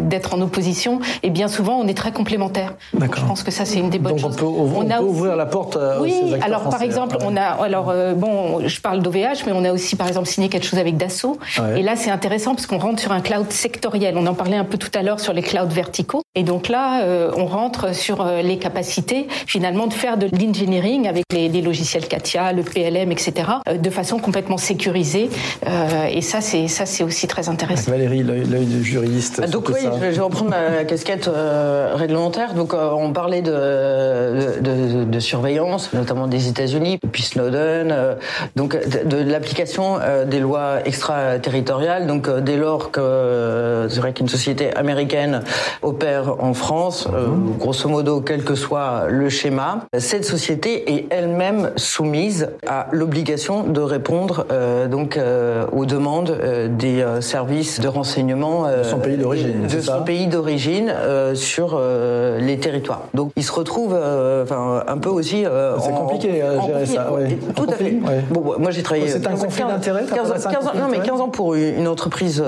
d'être en opposition et bien souvent on est très complémentaires. je pense que ça c'est une des bonnes choses. on peut, ouvrir la porte. À oui, alors par exemple, on a alors euh, bon, je parle d'OVH, mais on a aussi par exemple signé quelque chose avec Dassault. Et là c'est intéressant parce qu'on rentre sur un cloud sectoriel. On en parlait un peu tout à l'heure sur les clouds verticaux. Et donc là, euh, on rentre sur euh, les capacités finalement de faire de l'engineering avec les, les, logiciels Katia, le PLM, etc. de façon complètement sécurisée. et ça c'est ça c'est aussi très intéressant. Valérie, l'œil de juriste. Ah, donc oui, je vais reprendre ma casquette euh, réglementaire. Donc euh, on parlait de, de, de, surveillance, notamment des États-Unis, puis Snowden, euh, donc de, l'application des lois extraterritoriales. Donc dès lors que c'est vrai qu'une société américaine opère en France, mhm. grosso modo, quel que soit le schéma, cette société est elle-même soumise à l'obligation de répondre donc aux demandes des services de renseignement de son pays d'origine, de son pays d'origine euh, sur euh, les territoires. Donc ils se retrouvent euh, enfin un peu aussi c'est compliqué à gérer ça. Ouais. Tout à fait. Bon, moi j'ai travaillé C'est un conflit d'intérêt 15, 15, 15 non mais 15 ans pour une entreprise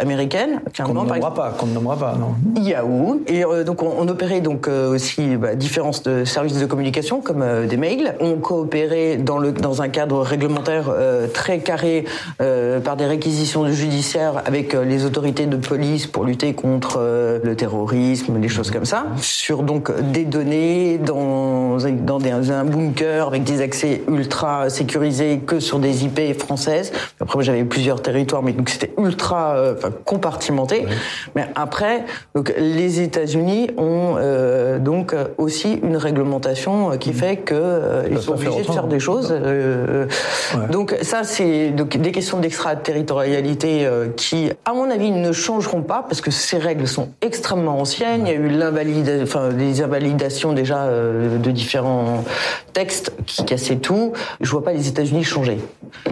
américaine qu'on ne nommera pas, qu'on ne nommera pas non. Yahoo et donc on, on, opérait donc aussi bah, différents de services de communication comme des mails. On coopérait dans le dans un cadre réglementaire très carré par des réquisitions judiciaires avec les autorités de police pour lutter contre euh, le terrorisme, des choses comme ça, sur donc des données dans, dans un bunker avec des accès ultra sécurisés que sur des IP françaises. Après, j'avais plusieurs territoires, mais donc c'était ultra euh, compartimenté. Mais après, donc les États-Unis ont euh, donc aussi une réglementation qui mmh. fait que ils sont obligés de faire des choses. Donc ça, c'est des questions d'extraterritorialité qui, à mon avis, ne changeront pas parce que ces règles sont extrêmement anciennes. Il y a eu l'invalidation, enfin, des invalidations déjà euh, de différents textes qui cassaient tout. Je vois pas les États-Unis changer.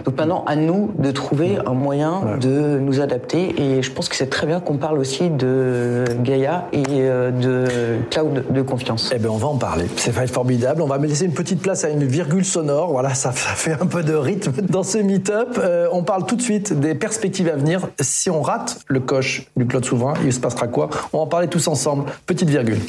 Donc maintenant, à nous de trouver un moyen de nous adapter. Et je pense que c'est très bien qu'on parle aussi de Gaia euh, de cloud de confiance. Eh bien, on va en parler. C'est formidable. On va me laisser une petite place à une virgule sonore. Voilà, ça, fait un peu de rythme *laughs* dans ce meet-up. Euh, on parle tout de suite des perspectives à venir. Si on rate le coche du cloud souverain, il se passera quoi? On va en parler tous ensemble. Petite virgule.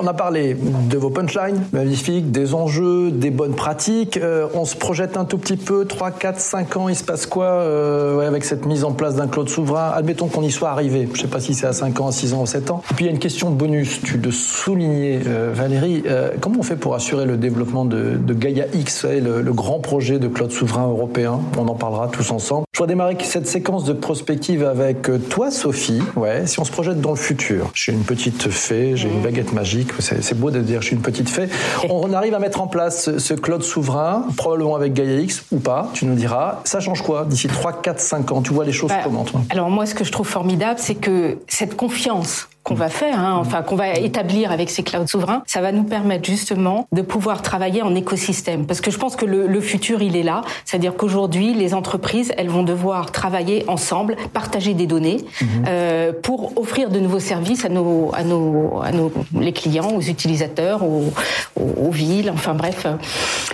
On a parlé de vos punchlines magnifiques, des enjeux, des bonnes pratiques. Euh, on se projette un tout petit peu, 3, 4, 5 ans, il se passe quoi euh, avec cette mise en place d'un cloud souverain? Admettons qu'on y soit arrivé. Je ne sais pas si c'est à 5 ans, à 6 ans ou 7 ans. Et puis il y a une question de bonus. Tu le soulignais, euh, Valérie. comment on fait pour assurer le développement de, Gaia X, le, le, grand projet de cloud souverain européen? On en parlera tous ensemble. Je vais démarrer cette séquence de prospective avec toi, Sophie. Ouais, si on se projette dans le futur, j'ai une petite fée, j'ai une baguette magique c'est beau de dire je suis une petite fée. *laughs* On arrive à mettre en place ce cloud souverain, probablement avec Gaia X ou pas, tu nous diras. Ça change quoi d'ici 3, 4, 5 ans? Tu vois les choses bah, comment toi? Alors moi, ce que je trouve formidable, c'est que cette confiance qu'on va faire, hein, enfin qu'on va établir avec ces clouds souverains, ça va nous permettre justement de pouvoir travailler en écosystème. Parce que je pense que le, le futur, il est là. C'est-à-dire qu'aujourd'hui, les entreprises, elles vont devoir travailler ensemble, partager des données mhm. euh, pour offrir de nouveaux services à nos, à nos, à nos les clients, aux utilisateurs, aux, aux, villes, enfin bref.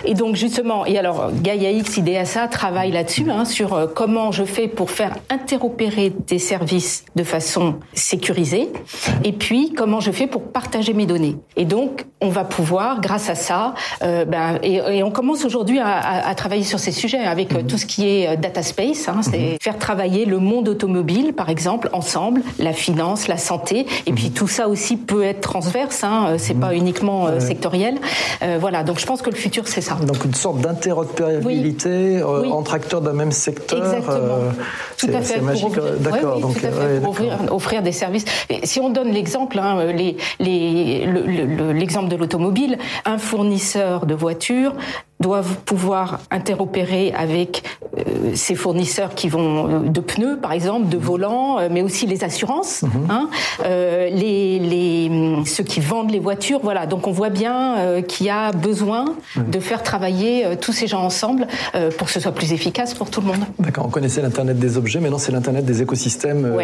Et donc justement, et alors Gaia X, IDSA travaille là-dessus, hein, sur euh, comment je fais pour faire interopérer des services de façon sécurisée et puis comment je fais pour partager mes données. Et donc, on va pouvoir, grâce à ça, euh, ben, et, on commence aujourd'hui à, travailler sur ces sujets avec euh, tout ce qui est euh, data space, hein, c'est mhm. faire travailler le monde automobile, par exemple, ensemble, la finance, la santé, et puis mhm. tout ça aussi peut être transverse, hein, c'est pas mhm. uniquement sectoriel. voilà, donc je pense que le futur, c'est ça. Donc une sorte d'interopérabilité entre acteurs d'un même secteur. Exactement. tout à fait. Magique. D'accord. donc, pour offrir, offrir, des services. Et si on donne l'exemple, hein, l'exemple de l'automobile, un fournisseur de voitures doivent pouvoir interopérer avec ces fournisseurs qui vont de pneus, par exemple, de volants, mais aussi les assurances, mhm. hein, les, les, ceux qui vendent les voitures. Voilà, donc on voit bien qu'il y a besoin de faire travailler tous ces gens ensemble pour que ce soit plus efficace pour tout le monde. D'accord, on connaissait l'Internet des objets, maintenant c'est l'Internet des écosystèmes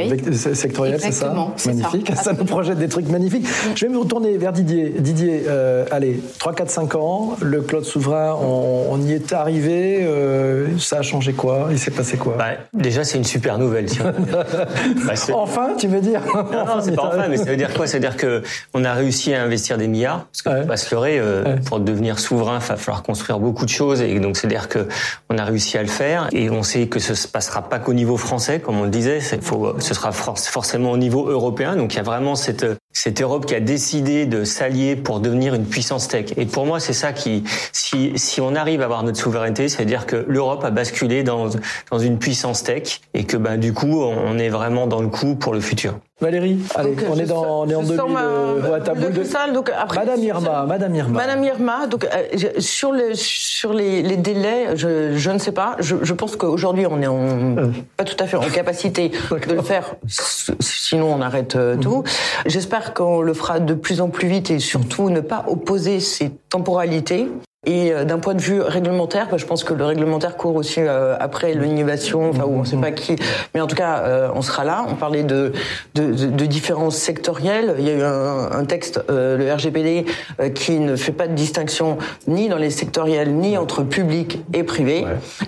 sectoriels, c'est ça Magnifique, ça. ça. nous projette des trucs magnifiques. Je vais me retourner vers Didier. Didier, allez, 3, 4, 5 ans, le cloud souverain, on, y est arrivé, euh, ça a changé quoi? Il s'est passé quoi? Bah, Déjà, c'est une super nouvelle. *laughs* bah, enfin, tu veux dire? Non, non c'est pas enfin, mais ça veut dire quoi? Ça veut dire que on a réussi à investir des milliards, parce qu'on ouais. pas se leurrer, euh, pour devenir souverain, il va falloir construire beaucoup de choses, et donc c'est-à-dire que on a réussi à le faire, et on sait que ce se passera pas qu'au niveau français, comme on le disait, faut, ce sera forcément au niveau européen, donc il y a vraiment cette cette Europe qui a décidé de s'allier pour devenir une puissance tech. Et pour moi, c'est ça qui, si, si on arrive à avoir notre souveraineté, c'est-à-dire que l'Europe a basculé dans, dans une puissance tech et que ben, du coup, on est vraiment dans le coup pour le futur. Valérie, allez, on, est dans, on est en 2000. Euh, de... Salle, donc après, Madame Irma, Madame Irma. Madame Irma, donc euh, sur, le, sur les, les délais, je, je, ne sais pas. Je, je pense qu'aujourd'hui, on est en, euh. pas tout à fait en capacité de le faire. Sinon, on arrête euh, tout. Mhm. J'espère qu'on le fera de plus en plus vite et surtout ne pas opposer ces temporalités. Et euh, d'un point de vue réglementaire, bah, je pense que le réglementaire court aussi euh, après l'innovation, enfin où on ne sait pas qui, mais en tout cas euh, on sera là. On parlait de, de, de, différences sectorielles. Il y a eu un, un texte, le RGPD, qui ne fait pas de distinction ni dans les sectoriels ni entre public et privé.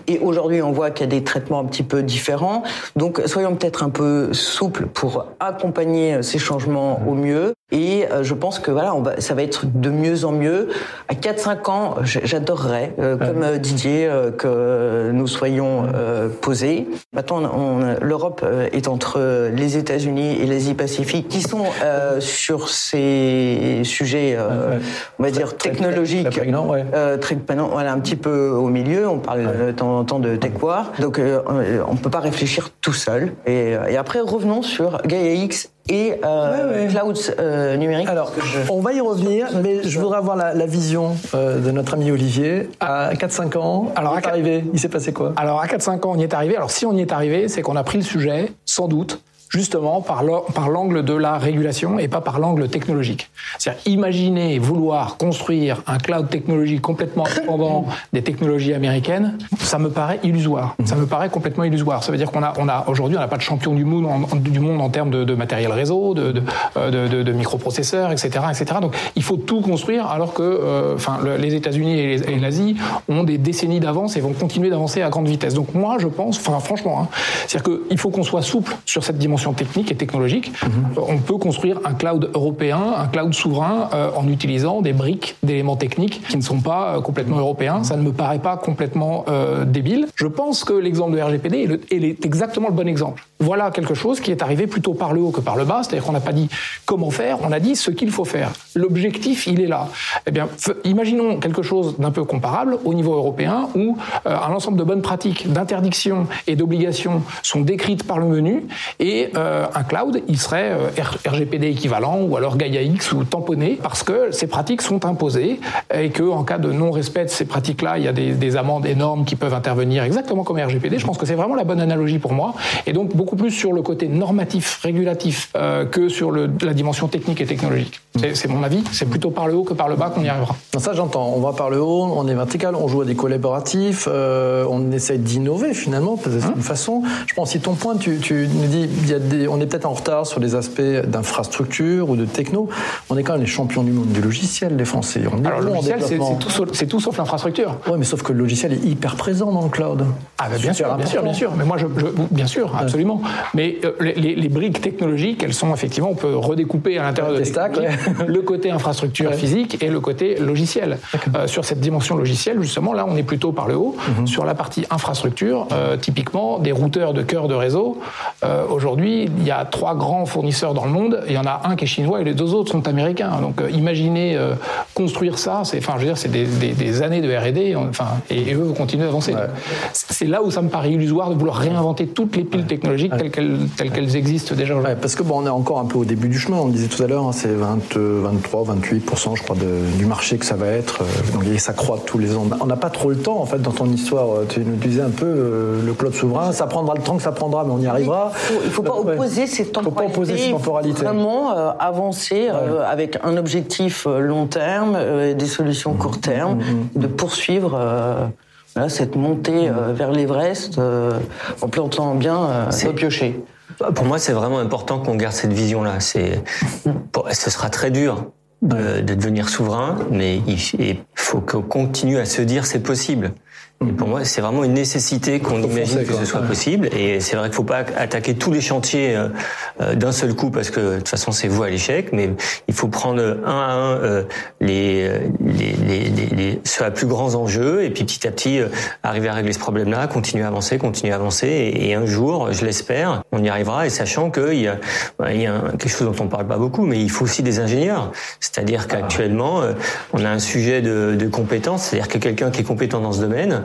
Et aujourd'hui on voit qu'il y a des traitements un petit peu différents. Donc soyons peut-être un peu souples pour accompagner ces changements au mieux. Et je pense que voilà, on va, ça va être de mieux en mieux. À 4-5 ans, j'adorerais, euh, comme euh, Didier, euh, que nous soyons posés. Maintenant, l'Europe est entre les États-Unis et l'Asie-Pacifique, qui sont sur ces sujets, on va dire technologiques, très, très, voilà, un petit peu au milieu. On parle de temps en temps de tech war, donc on ne peut pas réfléchir tout seul. Et, et après, revenons sur Gaia X et euh, cloud euh, numérique. Alors, on va y revenir, mais je voudrais avoir la, la vision euh, de notre ami Olivier. À 4-5 ans, alors, on est arrivé, il s'est passé quoi? Alors, à 4-5 ans, on y est arrivé. Alors, si on y est arrivé, c'est qu'on a pris le sujet, sans doute, justement par l'angle de la régulation et pas par l'angle technologique. C'est-à-dire imaginer vouloir construire un cloud technologique complètement *coughs* indépendant des technologies américaines, ça me paraît illusoire. Ça me paraît complètement illusoire. Ça veut dire qu'on a, on a aujourd'hui on n'a pas de champion du monde en, du monde en termes de, de matériel réseau, de, de, euh, de, microprocesseurs, etc., etc. Donc il faut tout construire alors que, euh, enfin, les États-Unis et l'Asie ont des décennies d'avance et vont continuer d'avancer à grande vitesse. Donc moi je pense, enfin franchement, hein, c'est-à-dire qu'il faut qu'on soit souple sur cette dimension technique et technologique. Mhm. On peut construire un cloud européen, un cloud souverain, euh, en utilisant des briques d'éléments techniques qui ne sont pas euh, complètement européens. Ça ne me paraît pas complètement euh, débile. Je pense que l'exemple de RGPD est, le, est, exactement le bon exemple. Voilà quelque chose qui est arrivé plutôt par le haut que par le bas, c'est-à-dire qu'on n'a pas dit comment faire, on a dit ce qu'il faut faire. L'objectif, il est là. Eh bien, imaginons quelque chose d'un peu comparable au niveau européen où un ensemble de bonnes pratiques d'interdictions et d'obligations sont décrites par le menu et euh, un cloud, il serait euh, RGPD équivalent ou alors Gaia X ou tamponné parce que ces pratiques sont imposées et que en cas de non-respect de ces pratiques-là, il y a des, des, amendes énormes qui peuvent intervenir exactement comme RGPD. Je pense que c'est vraiment la bonne analogie pour moi et donc beaucoup plus sur le côté normatif, régulatif euh, que sur le, la dimension technique et technologique. C'est mon avis. C'est plutôt par le haut que par le bas qu'on y arrivera. Ça, j'entends. On va par le haut, on est vertical, on joue à des collaboratifs, on essaie d'innover finalement, de toute façon. Je pense si ton point, tu, tu nous dis, y a on est peut-être en retard sur les aspects d'infrastructure ou de techno. On est quand même les champions du monde du logiciel, les Français. On Alors, le logiciel, c'est tout, sauf l'infrastructure. Oui, mais sauf que le logiciel est hyper présent dans le cloud. Ah, bah, bien sûr, bien sûr, bien sûr. Mais moi, je, bien sûr, absolument. Mais euh, les, briques technologiques, elles sont effectivement, on peut redécouper à l'intérieur de stacks, *laughs* le côté infrastructure physique et le côté logiciel. Euh, sur cette dimension logicielle, justement, là, on est plutôt par le haut. Mhm. Sur la partie infrastructure, euh, typiquement, des routeurs de cœur de réseau, aujourd'hui, il y a trois grands fournisseurs dans le monde. Il y en a un qui est chinois et les deux autres sont américains. Donc euh, imaginez euh, construire ça, c'est, enfin, je veux dire, c'est des, années de R&D, enfin, et, eux vont continuer d'avancer. C'est là où ça me paraît illusoire de vouloir réinventer toutes les piles technologiques telles qu'elles, telles qu'elles existent déjà. parce que bon, on est encore un peu au début du chemin. On disait tout à l'heure, hein, c'est 20, 23, 28 je crois, du marché que ça va être. Euh, donc, ça croît tous les ans. On n'a pas trop le temps, en fait, dans ton histoire. Tu nous disais un peu euh, le club souverain. Ça prendra le temps que ça prendra, mais on y arrivera. Il ne faut, pas opposer ces temporalités. Faut pas opposer ces temporalités. Vraiment euh, avancer avec un objectif long terme, des solutions mmh, court terme, mmh, mmh, de poursuivre. cette montée vers l'Everest en plantant bien c'est piocher. Pour moi, c'est vraiment important qu'on garde cette vision-là. C'est, ce sera très dur de, de devenir souverain, mais il faut qu'on continue à se dire c'est possible. Et pour moi, c'est vraiment une nécessité qu'on imagine que ce soit possible. Et c'est vrai qu'il ne faut pas attaquer tous les chantiers euh, euh, d'un seul coup parce que de toute façon, c'est vous à l'échec. Mais il faut prendre un à un euh, les, les, les, les, ceux à plus grands enjeux et puis petit à petit arriver à régler ce problème-là, continuer à avancer, continuer à avancer. Et, un jour, je l'espère, on y arrivera. Et sachant qu'il y a, bah, il y a quelque chose dont on parle pas beaucoup, mais il faut aussi des ingénieurs. C'est-à-dire qu'actuellement, on a un sujet de, de compétence, c'est-à-dire que quelqu'un qui est compétent dans ce domaine,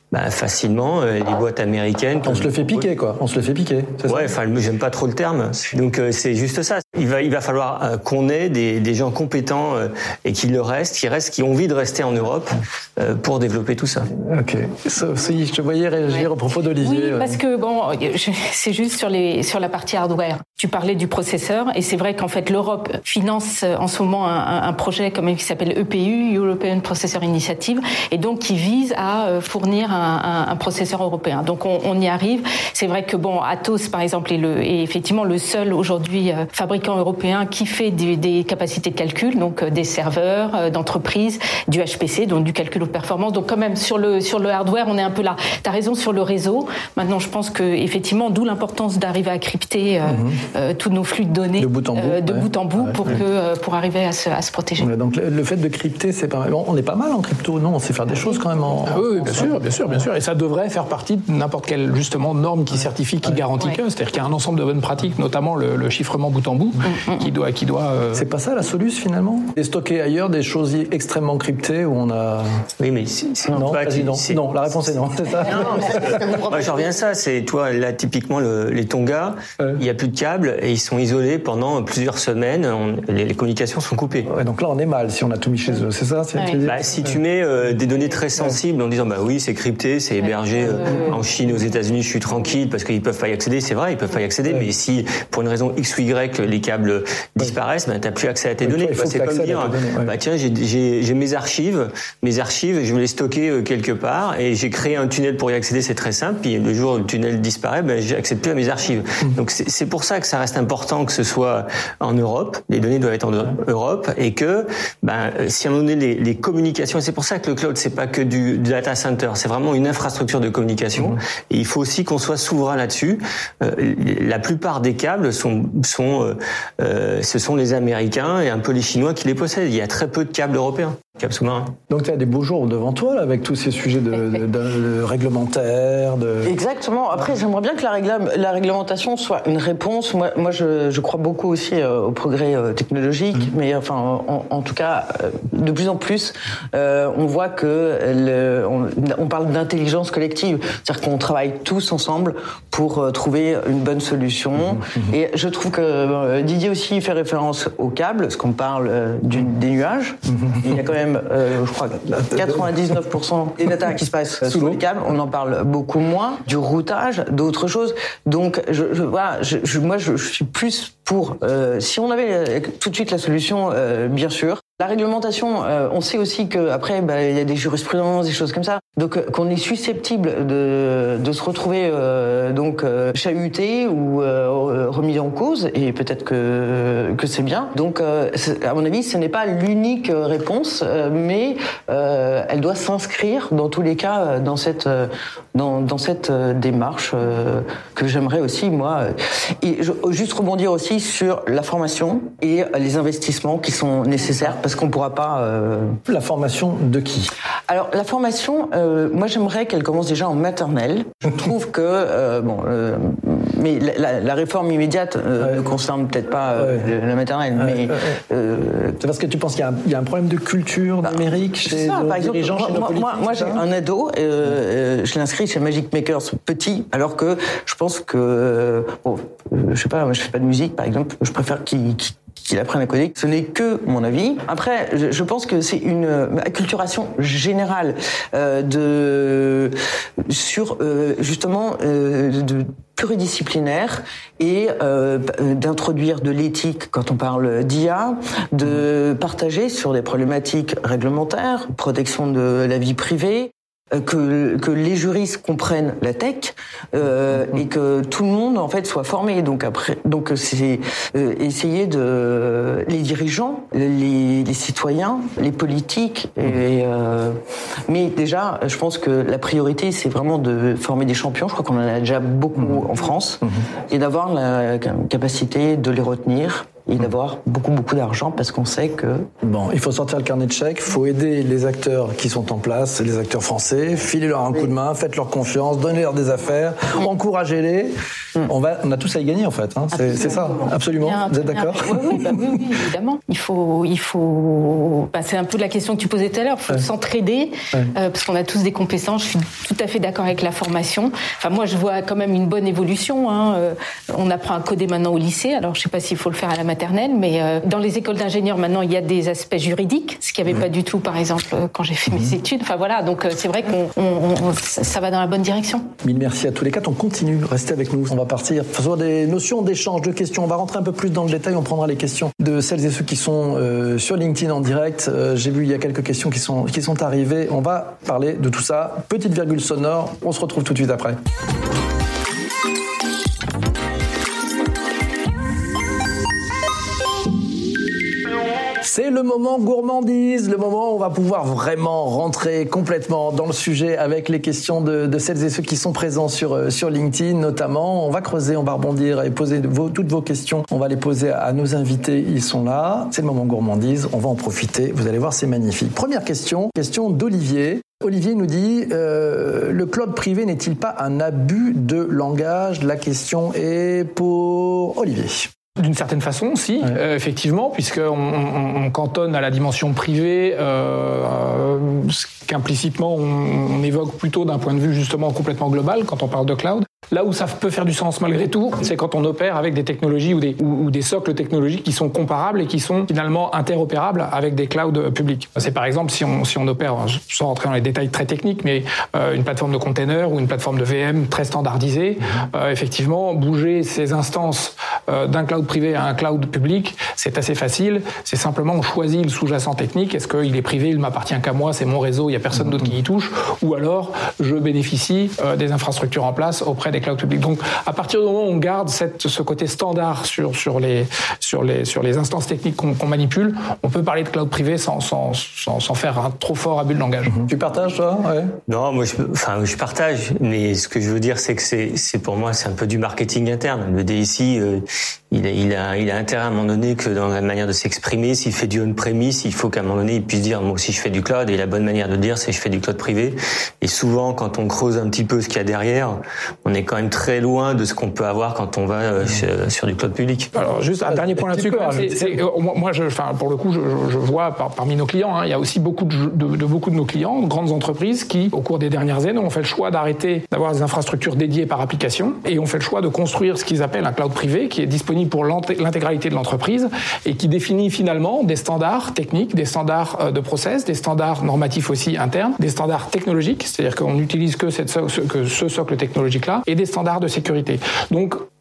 bah, facilement, euh, les boîtes américaines. On se le fait piquer, quoi. On se le fait piquer. Ouais, enfin, j'aime pas trop le terme. Donc euh, c'est juste ça. Il va, il va falloir euh, qu'on ait des, des, gens compétents et qui le restent, qui restent, qui ont envie de rester en Europe pour développer tout ça. Ok. Si je te voyais réagir au propos d'Olivier. Oui, parce que bon, c'est juste sur les sur la partie hardware. Tu parlais du processeur et c'est vrai qu'en fait l'Europe finance en ce moment un, un projet comme qui s'appelle EPU, European Processor Initiative, et donc qui vise à fournir un un, processeur européen. Donc on, y arrive. C'est vrai que bon, Atos par exemple est, le, est effectivement le seul aujourd'hui euh, fabricant européen qui fait des, capacités de calcul, donc euh, des serveurs euh, d'entreprise, du HPC, donc du calcul haute performance. Donc quand même sur le sur le hardware, on est un peu là. Tu as raison sur le réseau. Maintenant, je pense que effectivement, d'où l'importance d'arriver à crypter mhm. tous nos flux de données de bout en bout, de bout en bout pour que pour arriver à se, à se protéger. donc le, fait de crypter, c'est pas on est pas mal en crypto, non? On sait faire des choses quand même. En, ah oui, bien sûr, bien sûr, bien sûr. Et ça devrait faire partie de n'importe quelle justement norme qui certifie, qui garantit que. C'est-à-dire qu'il y a un ensemble de bonnes pratiques, notamment le, chiffrement bout en bout, mm, mm. qui doit, qui doit. Euh, c'est pas ça la solution finalement? Et stocker ailleurs des choses extrêmement cryptées où on a. Oui, mais c'est non, pas non. non, la réponse est non. *laughs* C'est ça. Moi, je reviens à ça. C'est toi là typiquement les Tonga, il n'y a plus de câbles et ils sont isolés pendant plusieurs semaines. les, communications sont coupées. donc là, on est mal si on a tout mis chez eux. C'est ça bah, Si tu mets euh, des données très sensibles en disant bah oui, c'est crypté, c'est hébergé euh, en Chine, aux États-Unis, je suis tranquille parce qu'ils peuvent pas y accéder. C'est vrai, ils peuvent pas y accéder, mais si pour une raison X ou Y les câbles disparaissent, ben t'as plus accès à tes données. C'est comme dire, bah tiens, j'ai mes archives, mes archives, je vais les stocker euh, quelque part et j'ai créé un tunnel pour y accéder. C'est très simple. Puis le jour où le tunnel disparaît, ben j'accède plus à mes archives. Mmh. Donc c'est pour ça que ça reste important que ce soit en Europe. Les données doivent être en Europe et que ben si à un moment donné les, les communications, c'est pour ça que le cloud c'est pas que du data center, c'est vraiment une infrastructure de communication. Mhm. Et il faut aussi qu'on soit souverain là-dessus. Euh, la plupart des câbles sont, sont euh, euh, ce sont les Américains et un peu les Chinois qui les possèdent. Il y a très peu de câbles européens. Donc tu as des beaux jours devant toi là, avec tous ces sujets de, réglementaires. De... Exactement. Après, j'aimerais bien que la, la, réglementation soit une réponse. Moi, moi je, je crois beaucoup aussi euh, au progrès euh, technologique, mm-hmm. mais enfin, en, tout cas, de plus en plus, on voit que le, on, parle d'intelligence collective, c'est-à-dire qu'on travaille tous ensemble pour trouver une bonne solution. Mm-hmm. Et je trouve que Didier aussi fait référence au câble, parce qu'on parle du, des nuages. Il y a quand même euh, je crois, *laughs* 99% des data qui se passent sous, le câble. On en parle beaucoup moins. Du routage, d'autres choses. Donc, je, je voilà, je, moi, je, suis plus pour. Euh, si on avait euh, tout de suite la solution, bien sûr. La réglementation, on sait aussi qu'après, bah, il y a des jurisprudences, des choses comme ça. Donc, qu'on est susceptible de, se retrouver donc chahuté ou remis en cause, et peut-être que, c'est bien. Donc, à mon avis, ce n'est pas l'unique réponse, mais elle doit s'inscrire dans tous les cas dans cette démarche que j'aimerais aussi, moi. Et juste rebondir aussi sur la formation et les investissements qui sont nécessaires qu'on ne pourra pas. La formation de qui? Alors, la formation, moi, j'aimerais qu'elle commence déjà en maternelle. Je *laughs* trouve que, bon, mais la, réforme immédiate ne concerne peut-être pas la maternelle, mais. C'est parce que tu penses qu'il y, a un problème de culture bah, numérique chez ça, par exemple, dirigeants, chez nos politiques Moi, j'ai un ado, euh, euh, je l'inscris chez Magic Makers petit, alors que je pense que, euh, bon, je sais pas, moi je fais pas de musique par exemple, je préfère qu'il qu'il apprenne à coder. Ce n'est que mon avis. Après, je, pense que c'est une acculturation générale euh, de sur euh, justement euh, de pluridisciplinaire et euh, d'introduire de l'éthique quand on parle d'IA, de partager sur des problématiques réglementaires, protection de la vie privée, euh, que, que les juristes comprennent la tech euh, et que tout le monde en fait soit formé. Donc après, donc c'est euh, essayer de les dirigeants, les, les citoyens, les politiques. Et, euh, mais déjà, je pense que la priorité c'est vraiment de former des champions. Je crois qu'on en a déjà beaucoup en France et d'avoir la capacité de les retenir et d'avoir beaucoup beaucoup d'argent parce qu'on sait que bon il faut sortir le carnet de chèques faut aider les acteurs qui sont en place les acteurs français. Filer leur un coup de main faites leur confiance donnez leur des affaires encouragez-les. Mm. on va on a tous à y gagner en fait hein. c'est ça. Absolument. Vous êtes d'accord oui, bah oui, oui, évidemment. Il faut il faut bah, c'est un peu la question que tu posais tout à l'heure. Il faut s'entraider euh, parce qu'on a tous des compétences. Je suis tout à fait d'accord avec la formation. Enfin moi je vois quand même une bonne évolution hein. Euh, on apprend à coder maintenant au lycée. Alors je sais pas s'il faut le faire à la maternelle, mais euh, dans les écoles d'ingénieurs maintenant il y a des aspects juridiques, ce qu'il n'y avait pas du tout par exemple euh, quand j'ai fait mes mhm. études. Enfin voilà, donc euh, c'est vrai qu'on ça va dans la bonne direction. Mille merci à tous les quatre. On continue, restez avec nous. On va partir sur des notions d'échange de questions. On va rentrer un peu plus dans le détail. On prendra les questions de celles et ceux qui sont sur LinkedIn en direct. j'ai vu il y a quelques questions qui sont qui sont arrivées. On va parler de tout ça. Petite virgule sonore. On se retrouve tout de suite après. C'est le moment gourmandise, le moment où on va pouvoir vraiment rentrer complètement dans le sujet avec les questions de, celles et ceux qui sont présents sur, euh, sur LinkedIn notamment. On va creuser, on va rebondir et poser toutes vos questions. On va les poser à nos invités, ils sont là. C'est le moment gourmandise, on va en profiter. Vous allez voir, c'est magnifique. Première question, question d'Olivier. Olivier nous dit euh, le cloud privé n'est-il pas un abus de langage? La question est pour Olivier. D'une certaine façon, si, euh, effectivement, puisqu'on on, on, cantonne à la dimension privée, euh, euh qu'implicitement on, on, évoque plutôt d'un point de vue justement complètement global quand on parle de cloud. Là où ça peut faire du sens malgré tout, c'est quand on opère avec des technologies ou des, ou, des socles technologiques qui sont comparables et qui sont finalement interopérables avec des clouds publics. C'est par exemple si on, si on opère, sans rentrer dans les détails très techniques, mais euh, une plateforme de container ou une plateforme de VM très standardisée, euh, effectivement, bouger ces instances euh, d'un cloud privé à un cloud public, c'est assez facile. C'est simplement on choisit le sous-jacent technique. Est-ce qu'il est privé, il m'appartient qu'à moi, c'est mon réseau, il n'y a personne d'autre qui y touche, ou alors je bénéficie des infrastructures en place auprès des clouds publics. Donc, à partir du moment où on garde cette, ce côté standard sur, sur, les, sur, les, sur les instances techniques qu'on manipule, on peut parler de cloud privé sans, sans, sans, faire un trop fort abus de langage. Mhm. Tu partages, toi? Ouais. Non, moi, je, enfin, je partage, mais ce que je veux dire, c'est que c'est pour moi, c'est un peu du marketing interne. Le DSI, euh, il, a, il, a, il a intérêt à un moment donné que dans la manière de s'exprimer, s'il fait du on-premise, il faut qu'à un moment donné, il puisse dire, moi aussi, je fais du cloud, et la bonne manière de dire, c'est je fais du cloud privé. Et souvent, quand on creuse un petit peu ce qu'il y a derrière, on est quand même très loin de ce qu'on peut avoir quand on va euh, sur, du cloud public. Alors juste un dernier point là-dessus. Euh, moi, je, enfin, pour le coup, je, je vois parmi nos clients, hein, il y a aussi beaucoup de, de, beaucoup de nos clients, grandes entreprises, qui, au cours des dernières années, ont fait le choix d'arrêter d'avoir des infrastructures dédiées par application et ont fait le choix de construire ce qu'ils appellent un cloud privé, qui est disponible pour l'intégralité de l'entreprise et qui définit finalement des standards techniques, des standards euh, de process, des standards normatifs aussi internes, des standards technologiques, c'est-à-dire qu'on n'utilise que, cette, que ce socle technologique-là, et des standards de sécurité.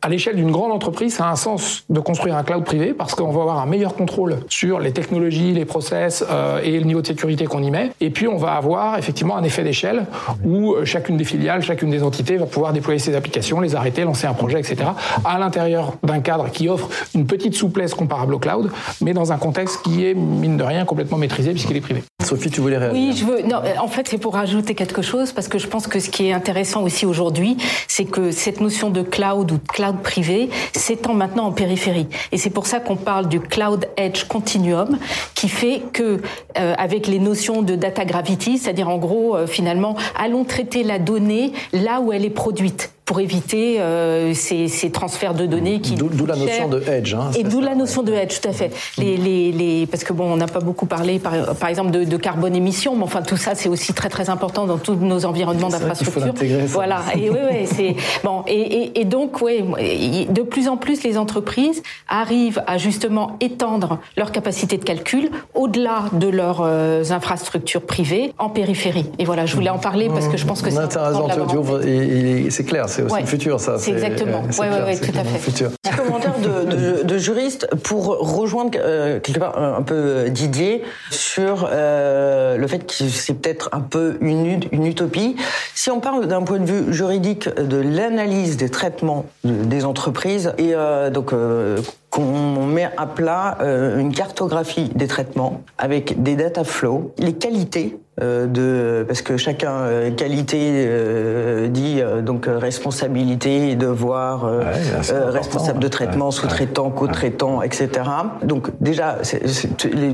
À l'échelle d'une grande entreprise, ça a un sens de construire un cloud privé parce qu'on va avoir un meilleur contrôle sur les technologies, les process euh, et le niveau de sécurité qu'on y met. Et puis on va avoir effectivement un effet d'échelle où euh, chacune des filiales, chacune des entités va pouvoir déployer ses applications, les arrêter, lancer un projet, etc. à l'intérieur d'un cadre qui offre une petite souplesse comparable au cloud, mais dans un contexte qui est mine de rien complètement maîtrisé puisqu'il est privé. Sophie, tu voulais réagir Oui, je veux. Non, en fait, c'est pour rajouter quelque chose parce que je pense que ce qui est intéressant aussi aujourd'hui, c'est que cette notion de cloud ou de cloud privé s'étend maintenant en périphérie. Et c'est pour ça qu'on parle du cloud edge continuum, qui fait que, euh, avec les notions de data gravity, c'est-à-dire en gros, euh, finalement, allons traiter la donnée là où elle est produite pour éviter euh, ces, ces, transferts de données qui d'où la notion de edge hein, et d'où la notion de edge tout à fait. Les, les, les parce que bon on n'a pas beaucoup parlé par, par exemple de, de, carbone émission mais enfin tout ça c'est aussi très très important dans tous nos environnements d'infrastructure. voilà. Et oui ouais, c'est bon et, et, et donc ouais de plus en plus les entreprises arrivent à justement étendre leur capacité de calcul au-delà de leurs euh, infrastructures privées en périphérie. Et voilà je voulais en parler parce que je pense que c'est c'est clair c'est aussi le futur, ça. C'est exactement. Oui, oui, oui, tout à fait. Futur. Un commentaire de, de, de, juriste pour rejoindre euh, quelque part un, peu Didier sur euh, le fait que c'est peut-être un peu une, une utopie. Si on parle d'un point de vue juridique de l'analyse des traitements des entreprises et euh, donc euh, qu'on met à plat euh, une cartographie des traitements avec des data flows, les qualités euh, de parce que chacun euh, qualité dit donc responsabilité, devoir, responsable de traitement, sous-traitant, co-traitant, etc. Donc déjà,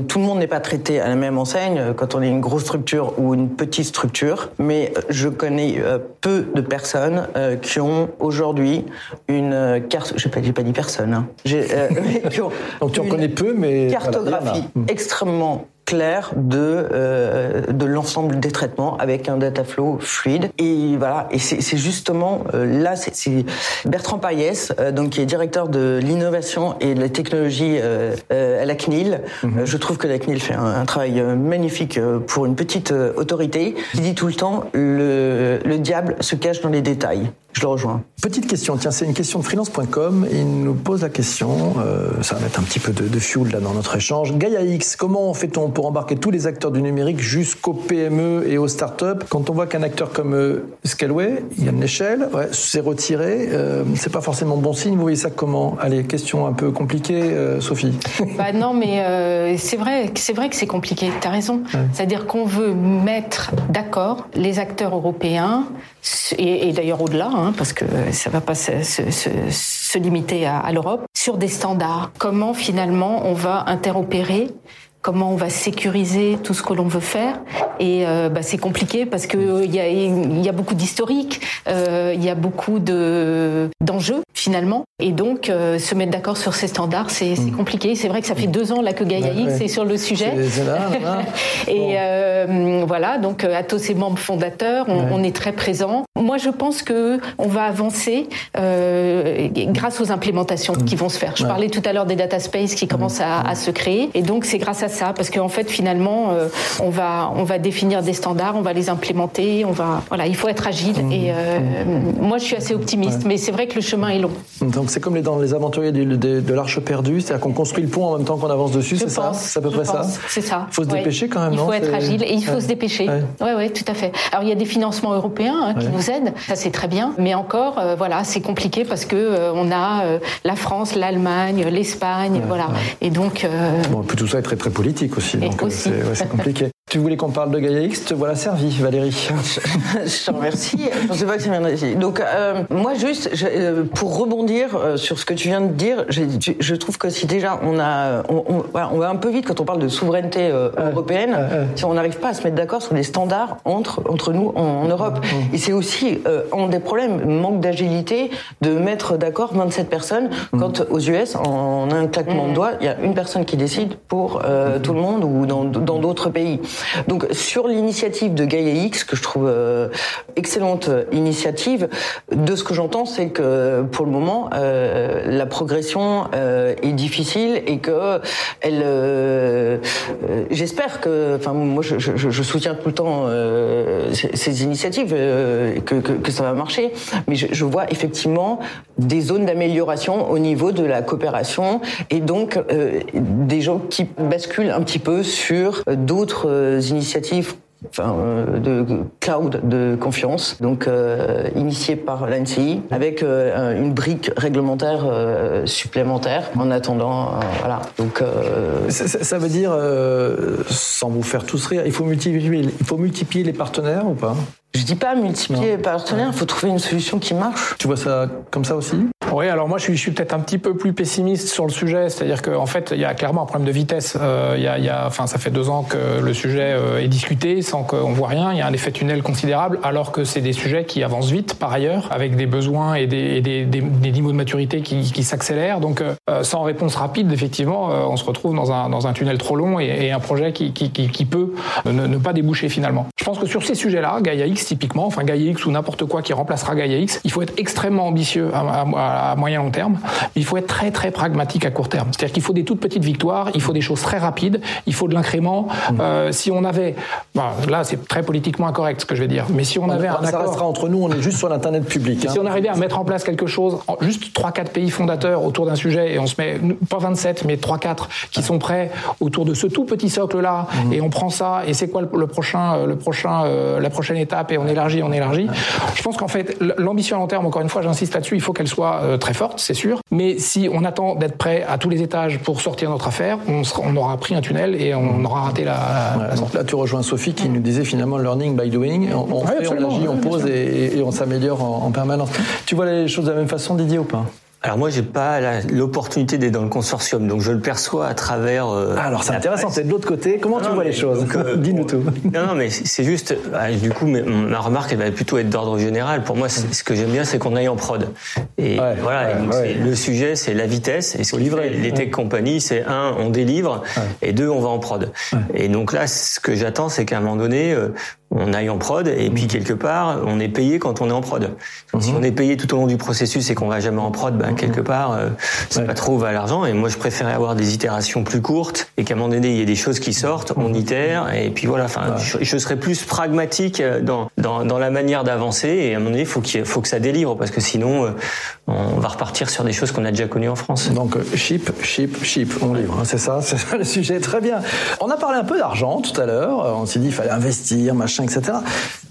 tout le monde n'est pas traité à la même enseigne quand on est une grosse structure ou une petite structure, mais je connais peu de personnes qui ont aujourd'hui une carte. Je n'ai pas, dit personne. Hein. *laughs* Donc tu en connais peu, mais cartographie extrêmement clair de euh, de l'ensemble des traitements avec un data flow fluide. Et voilà et c'est justement euh, là c'est Bertrand Payès euh, donc qui est directeur de l'innovation et de la technologie euh, euh, à la CNIL. Mhm. je trouve que la CNIL fait un, un travail magnifique pour une petite autorité il dit tout le temps le le diable se cache dans les détails je le rejoins. Petite question, tiens, c'est une question de freelance.com. Il nous pose la question, euh, ça va mettre un petit peu de, de fuel là dans notre échange. Gaia X, comment fait-on pour embarquer tous les acteurs du numérique jusqu'aux PME et aux startups? Quand on voit qu'un acteur comme euh, Scaleway, il y a une échelle, ouais, s'est retiré, euh, c'est pas forcément bon signe. Vous voyez ça comment? Allez, question un peu compliquée, euh, Sophie. *laughs* Bah non, mais euh, c'est vrai, c'est vrai que c'est compliqué. T'as raison. Ouais. C'est-à-dire qu'on veut mettre d'accord les acteurs européens et, et d'ailleurs au-delà. Hein, parce que ça va pas se, limiter à l'Europe, sur des standards. Comment finalement on va interopérer comment on va sécuriser tout ce que l'on veut faire. Et euh, bah, c'est compliqué parce que il y a, y a beaucoup d'historique, euh, il y a beaucoup de d'enjeux finalement. Et donc euh, se mettre d'accord sur ces standards, c'est mmh. compliqué. C'est vrai que ça fait deux ans là que Gaia X ouais, est sur le sujet. Là, là. *laughs* et bon. voilà, donc Atos et membres fondateurs, on, ouais. on, est très présents. Moi, je pense que on va avancer grâce aux implémentations mmh. qui vont se faire. Je parlais tout à l'heure des data space qui commencent à, à se créer, et donc c'est grâce à ça parce qu'en fait finalement euh, on va on va définir des standards, on va les implémenter, on va voilà, il faut être agile mmh. et euh, mmh. moi je suis assez optimiste ouais. mais c'est vrai que le chemin est long. Donc c'est comme les, dans les aventuriers de, de, de l'arche perdue, c'est-à-dire qu'on construit le pont en même temps qu'on avance dessus, c'est ça C'est à peu près pense, ça C'est ça. Il faut se ouais. dépêcher quand même, Il faut non être agile et il faut ouais. se dépêcher. Ouais. ouais, ouais, tout à fait. Alors il y a des financements européens hein, qui nous aident, ça c'est très bien, mais encore euh, voilà, c'est compliqué parce que on a la France, l'Allemagne, l'Espagne, voilà. Et donc bon, tout ça est très très politique aussi. Donc, aussi. c'est ouais, compliqué. Tu voulais qu'on parle de Gaia X, te voilà servi, Valérie. *laughs* je te remercie. Je pensais pas que ça viendrait ici. Donc, euh, moi, juste, je, euh, pour rebondir euh, sur ce que tu viens de dire, je, je trouve que si déjà on a, on, on, voilà, on, va un peu vite quand on parle de souveraineté euh, européenne, euh, si on n'arrive pas à se mettre d'accord sur des standards entre entre nous en, en Europe, et c'est aussi un des problèmes, manque d'agilité, de mettre d'accord 27 personnes quand aux US, en, un claquement de doigts, il y a une personne qui décide pour tout le monde ou dans d'autres pays. Donc sur l'initiative de Gaia X, que je trouve euh, excellente initiative, de ce que j'entends, c'est que pour le moment, euh, la progression euh, est difficile et que elle, euh, euh, j'espère que, enfin moi je, je, je, soutiens tout le temps ces, ces, initiatives, que, que, que, ça va marcher, mais je, je vois effectivement des zones d'amélioration au niveau de la coopération et donc des gens qui basculent un petit peu sur d'autres initiatives enfin, euh, de cloud de confiance, donc euh, par l'ANSI, avec euh, une brique réglementaire euh, supplémentaire en attendant. Euh, voilà. Donc ça, ça, veut dire, sans vous faire tous rire, il faut multiplier, il faut multiplier les partenaires ou pas? Je dis pas multiplier les partenaires, il faut trouver une solution qui marche. Tu vois ça comme ça aussi? Oui, alors moi je suis, je suis peut-être un petit peu plus pessimiste sur le sujet, c'est-à-dire qu'en en fait il y a clairement un problème de vitesse. Euh, il y a, il y a, enfin ça fait deux ans que le sujet euh, est discuté sans qu'on voit rien. Il y a un effet tunnel considérable, alors que c'est des sujets qui avancent vite par ailleurs, avec des besoins et des, et des, des, des, niveaux de maturité qui, qui s'accélèrent. Donc euh, sans réponse rapide, effectivement, euh, on se retrouve dans un, dans un tunnel trop long et, et un projet qui, qui, qui peut ne, ne, pas déboucher finalement. Je pense que sur ces sujets-là, Gaia X typiquement, enfin Gaia X ou n'importe quoi qui remplacera Gaia X, il faut être extrêmement ambitieux à, à, à moyen long terme, mais il faut être très très pragmatique à court terme. C'est-à-dire qu'il faut des toutes petites victoires, il faut des choses très rapides, il faut de l'incrément. Mmh. Euh, si on avait, bon, là c'est très politiquement incorrect ce que je vais dire, mais si on avait un ça accord, restera entre nous, on est juste sur l'internet public. Hein. Si on arrivait à mettre en place quelque chose, juste 3-4 pays fondateurs autour d'un sujet et on se met pas 27 mais 3-4 qui sont prêts autour de ce tout petit socle là mmh. et on prend ça et c'est quoi le, le prochain le prochain euh, la prochaine étape et on élargit on élargit. Je pense qu'en fait, l'ambition à long terme, encore une fois, j'insiste là-dessus, il faut qu'elle soit euh, très forte, c'est sûr. Mais si on attend d'être prêt à tous les étages pour sortir notre affaire, on, sera, on aura pris un tunnel et on aura raté la, la, la Là, tu rejoins Sophie qui nous disait finalement learning by doing. On, on ouais, fait, on agit, on pose et, et, on s'améliore en, en permanence. Tu vois les choses de la même façon, Didier, ou pas? Alors moi, j'ai pas l'opportunité d'être dans le consortium, donc je le perçois à travers. Euh, ah, alors c'est intéressant, c'est de l'autre côté. Comment non, tu vois les choses euh, *laughs* Dis-nous tout. Non, non, mais c'est juste. Ah, du coup, ma remarque, elle va plutôt être d'ordre général. Pour moi, ce que j'aime bien, c'est qu'on aille en prod. Et ouais, voilà. Ouais, et donc ouais. Le sujet, c'est la vitesse. Et ce qu'il livrer. Les tech compagnies, c'est un, on délivre, et deux, on va en prod. Et donc là, ce que j'attends, c'est qu'à un moment donné, euh, on aille en prod et puis quelque part on est payé quand on est en prod. Si on est payé tout au long du processus et qu'on va jamais en prod, ben, quelque part euh, c'est ouais. pas trop va l'argent. Et moi je préférais avoir des itérations plus courtes et qu'à un moment donné il y ait des choses qui sortent, on itère et puis voilà. Enfin, ouais. je, je, serais plus pragmatique dans dans, dans la manière d'avancer et à un moment donné il faut qu'il faut que ça délivre parce que sinon euh, on va repartir sur des choses qu'on a déjà connues en France. Donc ship, ship, ship, on livre. Hein, c'est ça, *laughs* c'est ça le sujet. Très bien. On a parlé un peu d'argent tout à l'heure. On s'est dit il fallait investir, machin etc.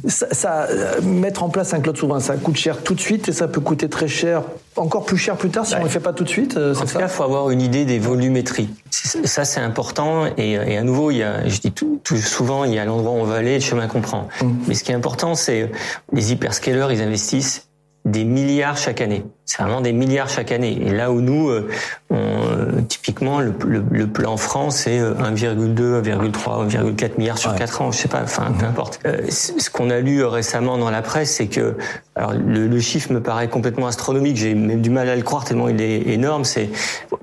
Ça, ça, mettre en place un cloud souverain, ça coûte cher tout de suite et ça peut coûter très cher, encore plus cher plus tard si ouais. on ne le fait pas tout de suite. En tout cas, il faut avoir une idée des volumétries. Ça, c'est important. Et, et, à nouveau, il y a, je dis tout, tout souvent, il y a l'endroit où on va aller, le chemin qu'on prend. Mmh. Mais ce qui est important, c'est les hyperscalers, ils investissent des milliards chaque année. C'est vraiment des milliards chaque année. Et là où nous, euh, on, typiquement, le, le, le, plan France, c'est 1,2, 1,3, 1,4 milliards sur ouais. 4 ans. Je sais pas, enfin, peu importe. Euh, ce qu'on a lu récemment dans la presse, c'est que, alors, le, le, chiffre me paraît complètement astronomique. J'ai même du mal à le croire tellement il est énorme. C'est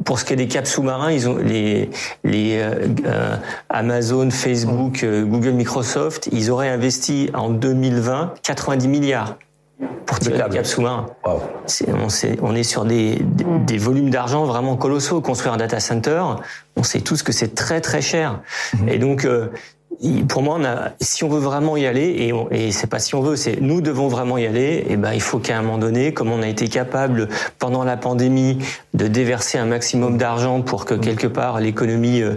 pour ce qui est des caps sous-marins, ils ont les les euh, euh Amazon, Facebook, Google, Microsoft, ils auraient investi en 2020 90 milliards pour tirer le cap sous-marin. Wow. on, on, est sur des, des, mm. des volumes d'argent vraiment colossaux. Construire un data center, on sait tous que c'est très très cher. Mm -hmm. Et donc, euh, pour moi, on a, si on veut vraiment y aller, et, on, et c'est pas si on veut, c'est nous devons vraiment y aller. Et ben, il faut qu'à un moment donné, comme on a été capable pendant la pandémie de déverser un maximum d'argent pour que quelque part l'économie euh,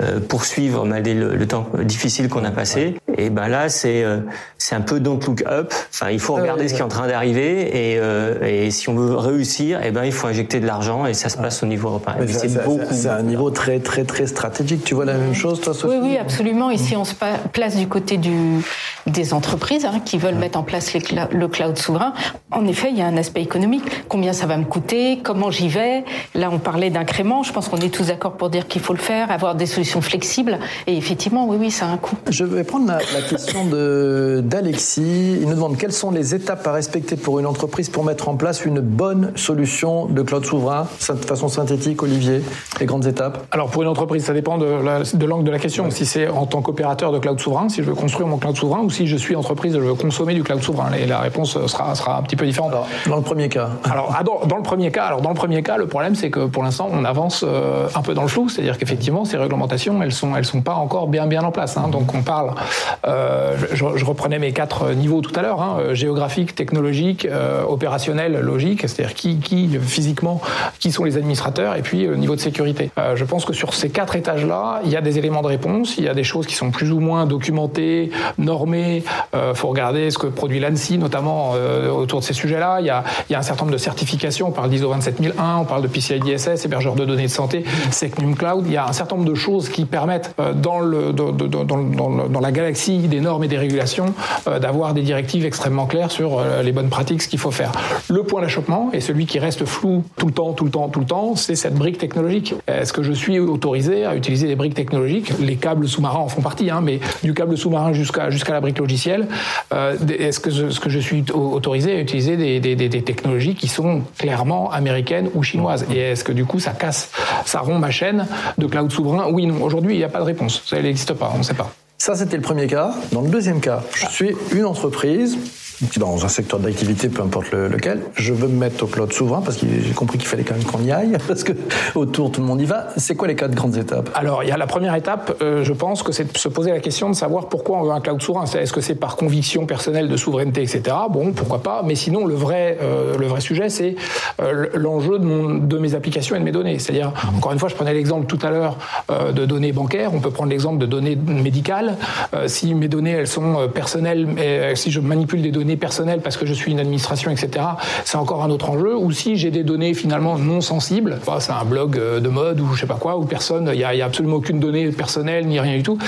euh, poursuive malgré le, le, temps difficile qu'on a passé, et ben là c'est euh, c'est un peu don't look up. Enfin, il faut regarder ce qui est en train d'arriver, et, euh, et si on veut réussir, et ben il faut injecter de l'argent, et ça se passe au niveau européen. C'est beaucoup. C'est un niveau très très très stratégique. Tu vois la même chose, toi, Sophie Oui, oui, absolument. Ici, on se place du côté du, des entreprises hein, qui veulent mettre en place les, le cloud souverain. En effet, il y a un aspect économique. Combien ça va me coûter? Comment j'y vais? Là, on parlait d'incrément. Je pense qu'on est tous d'accord pour dire qu'il faut le faire, avoir des solutions flexibles. Et effectivement, oui, oui, ça a un coût. Je vais prendre la, la question d'Alexis. Il nous demande quelles sont les étapes à respecter pour une entreprise pour mettre en place une bonne solution de cloud souverain, de façon synthétique, Olivier Les grandes étapes Alors, pour une entreprise, ça dépend de l'angle de, de, la question. Ouais. Si c'est en tant qu'opérateur, opérateur de cloud souverain, si je veux construire mon cloud souverain, ou si je suis entreprise et je veux consommer du cloud souverain. Et la réponse sera, sera un petit peu différente. dans le premier cas. *laughs* Alors, ah, dans, le premier cas, alors dans le premier cas, le problème c'est que pour l'instant, on avance euh, un peu dans le flou, c'est-à-dire qu'effectivement, ces réglementations, elles sont, elles sont pas encore bien, bien en place. Hein. Donc, on parle. Euh, je, reprenais mes quatre niveaux tout à l'heure hein, géographique, technologique, opérationnel, logique, c'est-à-dire qui, qui physiquement, qui sont les administrateurs, et puis niveau de sécurité. je pense que sur ces quatre étages-là, il y a des éléments de réponse, il y a des choses qui sont plus ou moins documentées, normées. Il euh, faut regarder ce que produit l'ANSI, notamment euh, autour de ces sujets-là. Il y, a, un certain nombre de certifications. On parle d'ISO 27001, on parle de PCI DSS, hébergeur de données de santé, Secnum Cloud. Il y a un certain nombre de choses qui permettent, euh, dans, dans, la galaxie des normes et des régulations, d'avoir des directives extrêmement claires sur les bonnes pratiques, ce qu'il faut faire. Le point d'achoppement, et celui qui reste flou tout le temps, tout le temps, tout le temps, c'est cette brique technologique. Est-ce que je suis autorisé à utiliser des briques technologiques? Les câbles sous-marins en font partie, hein, mais du câble sous-marin jusqu'à jusqu'à la brique logicielle, euh, est-ce que, ce que je suis autorisé à utiliser des, technologies qui sont clairement américaines ou chinoises? Et est-ce que du coup ça casse, ça rompt ma chaîne de cloud souverain? Oui, non. Aujourd'hui, il n'y a pas de réponse. Ça n'existe pas. On ne sait pas. Ça, c'était le premier cas. Dans le deuxième cas, je suis une entreprise dans un secteur d'activité, peu importe lequel, je veux me mettre au cloud souverain parce que j'ai compris qu'il fallait quand même qu'on y aille *laughs* parce que autour tout le monde y va. C'est quoi les quatre grandes étapes? Alors, il y a la première étape, euh, je pense que c'est de se poser la question de savoir pourquoi on veut un cloud souverain. Est-ce que c'est par conviction personnelle de souveraineté, etc. Bon, pourquoi pas. Mais sinon, le vrai, euh, le vrai sujet, c'est euh, l'enjeu de, mes applications et de mes données. C'est-à-dire, encore une fois, je prenais l'exemple tout à l'heure de données bancaires. On peut prendre l'exemple de données médicales. si mes données, elles sont personnelles, si je manipule des données personnel parce que je suis une administration, etc., c'est encore un autre enjeu. Ou si j'ai des données finalement non sensibles, c'est un blog euh, de mode ou je sais pas quoi, où personne, il n'y a, a absolument aucune donnée personnelle ni rien du tout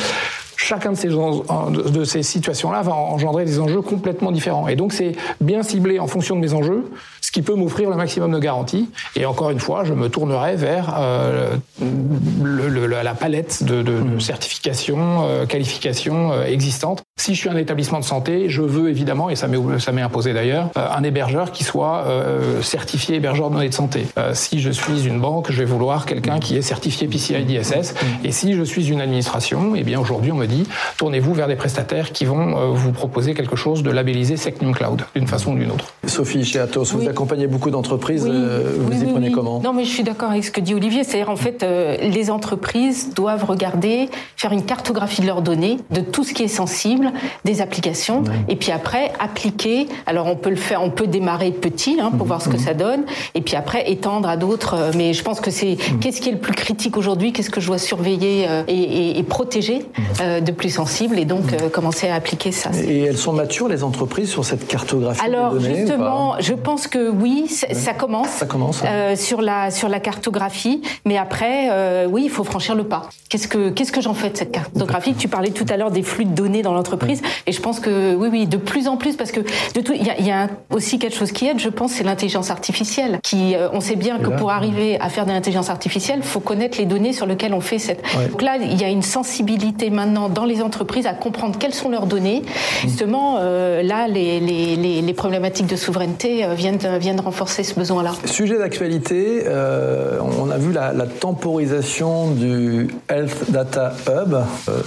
chacun de ces, de ces situations-là va engendrer des enjeux complètement différents. Et donc, c'est bien ciblé en fonction de mes enjeux, ce qui peut m'offrir le maximum de garanties. Et encore une fois, je me tournerai vers euh, le, la palette de, de, de mmh. certifications, euh, qualifications euh, existantes si je suis un établissement de santé, je veux évidemment, et ça m'est imposé d'ailleurs, euh, un hébergeur qui soit euh, certifié hébergeur de données de santé. Euh, si je suis une banque, je vais vouloir quelqu'un qui est certifié PCI DSS. Et si je suis une administration, eh bien aujourd'hui on me dit, tournez-vous vers des prestataires qui vont vous proposer quelque chose de labellisé Secnum Cloud, d'une façon ou d'une autre. Sophie, chez Atos, vous accompagnez beaucoup d'entreprises, vous y prenez comment Non mais je suis d'accord avec ce que dit Olivier, c'est-à-dire en fait les entreprises doivent regarder, faire une cartographie de leurs données, de tout ce qui est sensible, des applications, et puis après appliquer. Alors on peut le faire, on peut démarrer petit hein, pour mhm. voir ce que mhm. ça donne, et puis après étendre à d'autres. Euh, mais je pense que c'est mhm. qu'est-ce qui est le plus critique aujourd'hui, qu'est-ce que je dois surveiller euh, et, et, protéger euh, de plus sensible, et donc commencer à appliquer ça. Et elles sont matures les entreprises sur cette cartographie Alors des données, justement, je pense que oui, ça commence. Ça commence. sur la sur la cartographie, mais après, oui, il faut franchir le pas. Qu'est-ce que qu'est-ce que j'en fais de cette cartographie? Tu parlais tout à l'heure des flux de données dans l'entreprise. Et je pense que oui, oui, de plus en plus, parce que de tout, il y a, aussi quelque chose qui aide. Je pense, c'est l'intelligence artificielle. Qui, euh, on sait bien que pour arriver à faire de l'intelligence artificielle, il faut connaître les données sur lesquelles on fait cette. Donc là, il y a une sensibilité maintenant dans les entreprises à comprendre quelles sont leurs données. Mmh. Justement, euh, là, les, les, les, problématiques de souveraineté euh, viennent, viennent renforcer ce besoin-là. Sujet d'actualité, on a vu la, la, temporisation du Health Data Hub.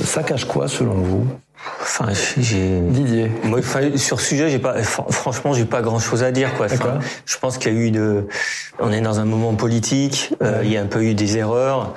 ça cache quoi selon vous? Enfin, j'ai. Didier. Moi, sur ce sujet, j'ai pas. Franchement, j'ai pas grand-chose à dire, quoi. Enfin, je pense qu'il y a eu de. On est dans un moment politique. Euh, il y a un peu eu des erreurs.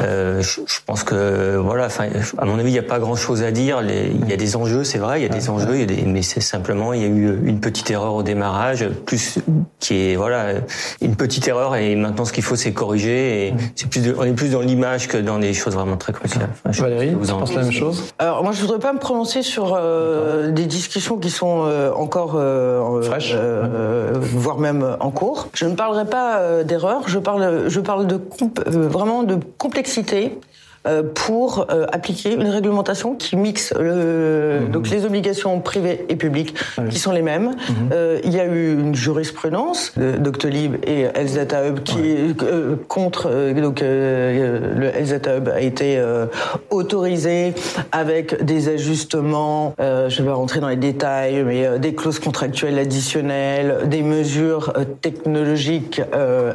Euh, je, pense que voilà, enfin, à mon avis, il n'y a pas grand-chose à dire. il y a des enjeux, c'est vrai, il y a des enjeux, il y a des, mais c'est simplement il y a eu une petite erreur au démarrage, plus qui est voilà une petite erreur et maintenant ce qu'il faut c'est corriger. Et c'est plus, on est plus dans l'image que dans des choses vraiment très cruciales. Valérie, vous en pensez la même chose? Alors moi, je voudrais pas me prononcer sur euh, des discussions qui sont euh, encore euh, fraîches, voire même en cours. Je ne parlerai pas d'erreur. Je parle, je parle de vraiment de complexité pour euh, appliquer une réglementation qui mixe le, mhm. donc les obligations privées et publiques qui sont les mêmes. Mhm. euh, il y a eu une jurisprudence de Doctolib et Data Hub qui est euh, contre donc le Health Data Hub a été autorisé avec des ajustements. je vais pas rentrer dans les détails, mais des clauses contractuelles additionnelles, des mesures technologiques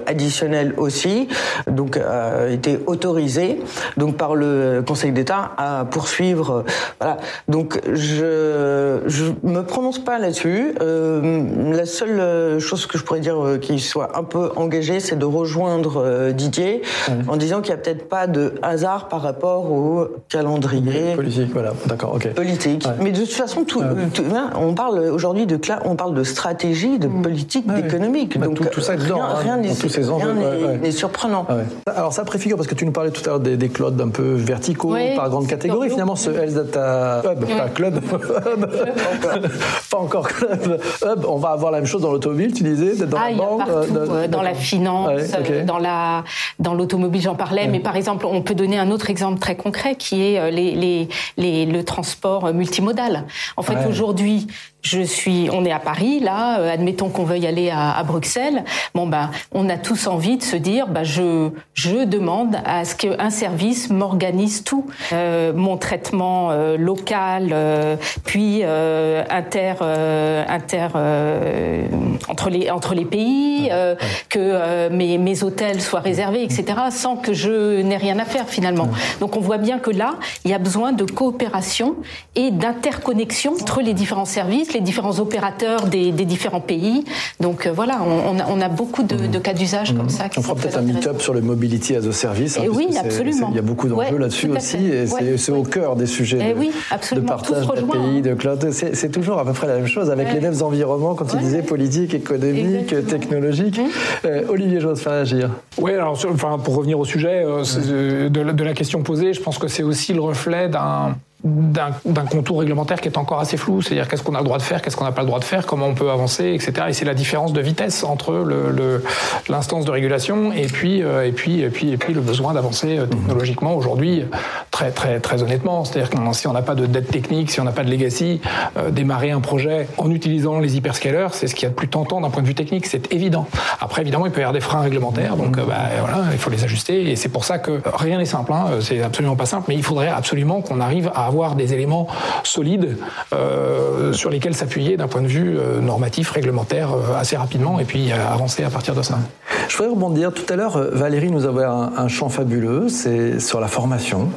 additionnelles aussi. Donc a été autorisé. Donc par le Conseil d'État à poursuivre. voilà. Donc je je me prononce pas là-dessus. la seule chose que je pourrais dire qui soit un peu engagé, c'est de rejoindre Didier en disant qu'il y a peut-être pas de hasard par rapport au calendrier politique. Voilà, d'accord, ok. Politique. Mais de toute façon, tout, hein, on parle aujourd'hui de on parle de stratégie, de mm. politique, d'économique. Bah, Donc tout, ça rien, hein, rien n'est surprenant. Alors ça préfigure parce que tu nous parlais tout à l'heure des, des clouds un peu verticaux par grande catégorie. Finalement, ce Health Data Hub, pas club, *laughs* pas encore club, hub, on va avoir la même chose dans l'automobile. Tu disais, dans ah, la banque, euh, dans la finance, euh, dans la dans l'automobile, j'en parlais. Mais par exemple, on peut donner un autre exemple très concret qui est euh, les, les, les le transport multimodal. En fait, aujourd'hui, je suis, on est à Paris là, euh, admettons qu'on veuille aller à, à, Bruxelles. Bon ben, on a tous envie de se dire, bah je je demande à ce qu'un service m'organise tout, euh, mon traitement euh, local, euh, puis euh, inter inter entre les entre les pays, que mes mes hôtels soient réservés, etc. Sans que je n'ai rien à faire finalement. Donc on voit bien que là, il y a besoin de coopération et d'interconnexion entre les différents services les différents opérateurs des, différents pays. Donc euh, voilà, on, a, beaucoup de, cas d'usage comme ça. On fera peut-être un meet-up sur le mobility as a service. Hein, et oui, absolument. Il y a beaucoup d'enjeux là-dessus aussi, et c'est au cœur des sujets et de, oui, de, partage de pays, de cloud. C'est toujours à peu près la même chose avec les mêmes environnements quand tu disais politique, économique, technologique. Euh, Olivier, j'ose faire agir. Oui, alors enfin, pour revenir au sujet euh, de, la question posée, je pense que c'est aussi le reflet d'un d'un contour réglementaire qui est encore assez flou, c'est-à-dire qu'est-ce qu'on a le droit de faire, qu'est-ce qu'on n'a pas le droit de faire, comment on peut avancer, etc. Et c'est la différence de vitesse entre l'instance le, de régulation et puis, euh, et puis, et puis, et puis le besoin d'avancer euh, technologiquement aujourd'hui, très, très, très honnêtement. C'est-à-dire que si on n'a pas de dette technique, si on n'a pas de legacy, euh, démarrer un projet en utilisant les hyperscalers, c'est ce qu'il y a de plus tentant d'un point de vue technique, c'est évident. Après, évidemment, il peut y avoir des freins réglementaires, donc bah, voilà, il faut les ajuster. Et c'est pour ça que rien n'est simple, hein, c'est absolument pas simple, mais il faudrait absolument qu'on arrive à avoir des éléments solides euh, sur lesquels s'appuyer d'un point de vue euh, normatif, réglementaire euh, assez rapidement et puis avancer à partir de ça. Je voudrais rebondir. Tout à l'heure, Valérie nous avait un, un champ fabuleux, c'est sur la formation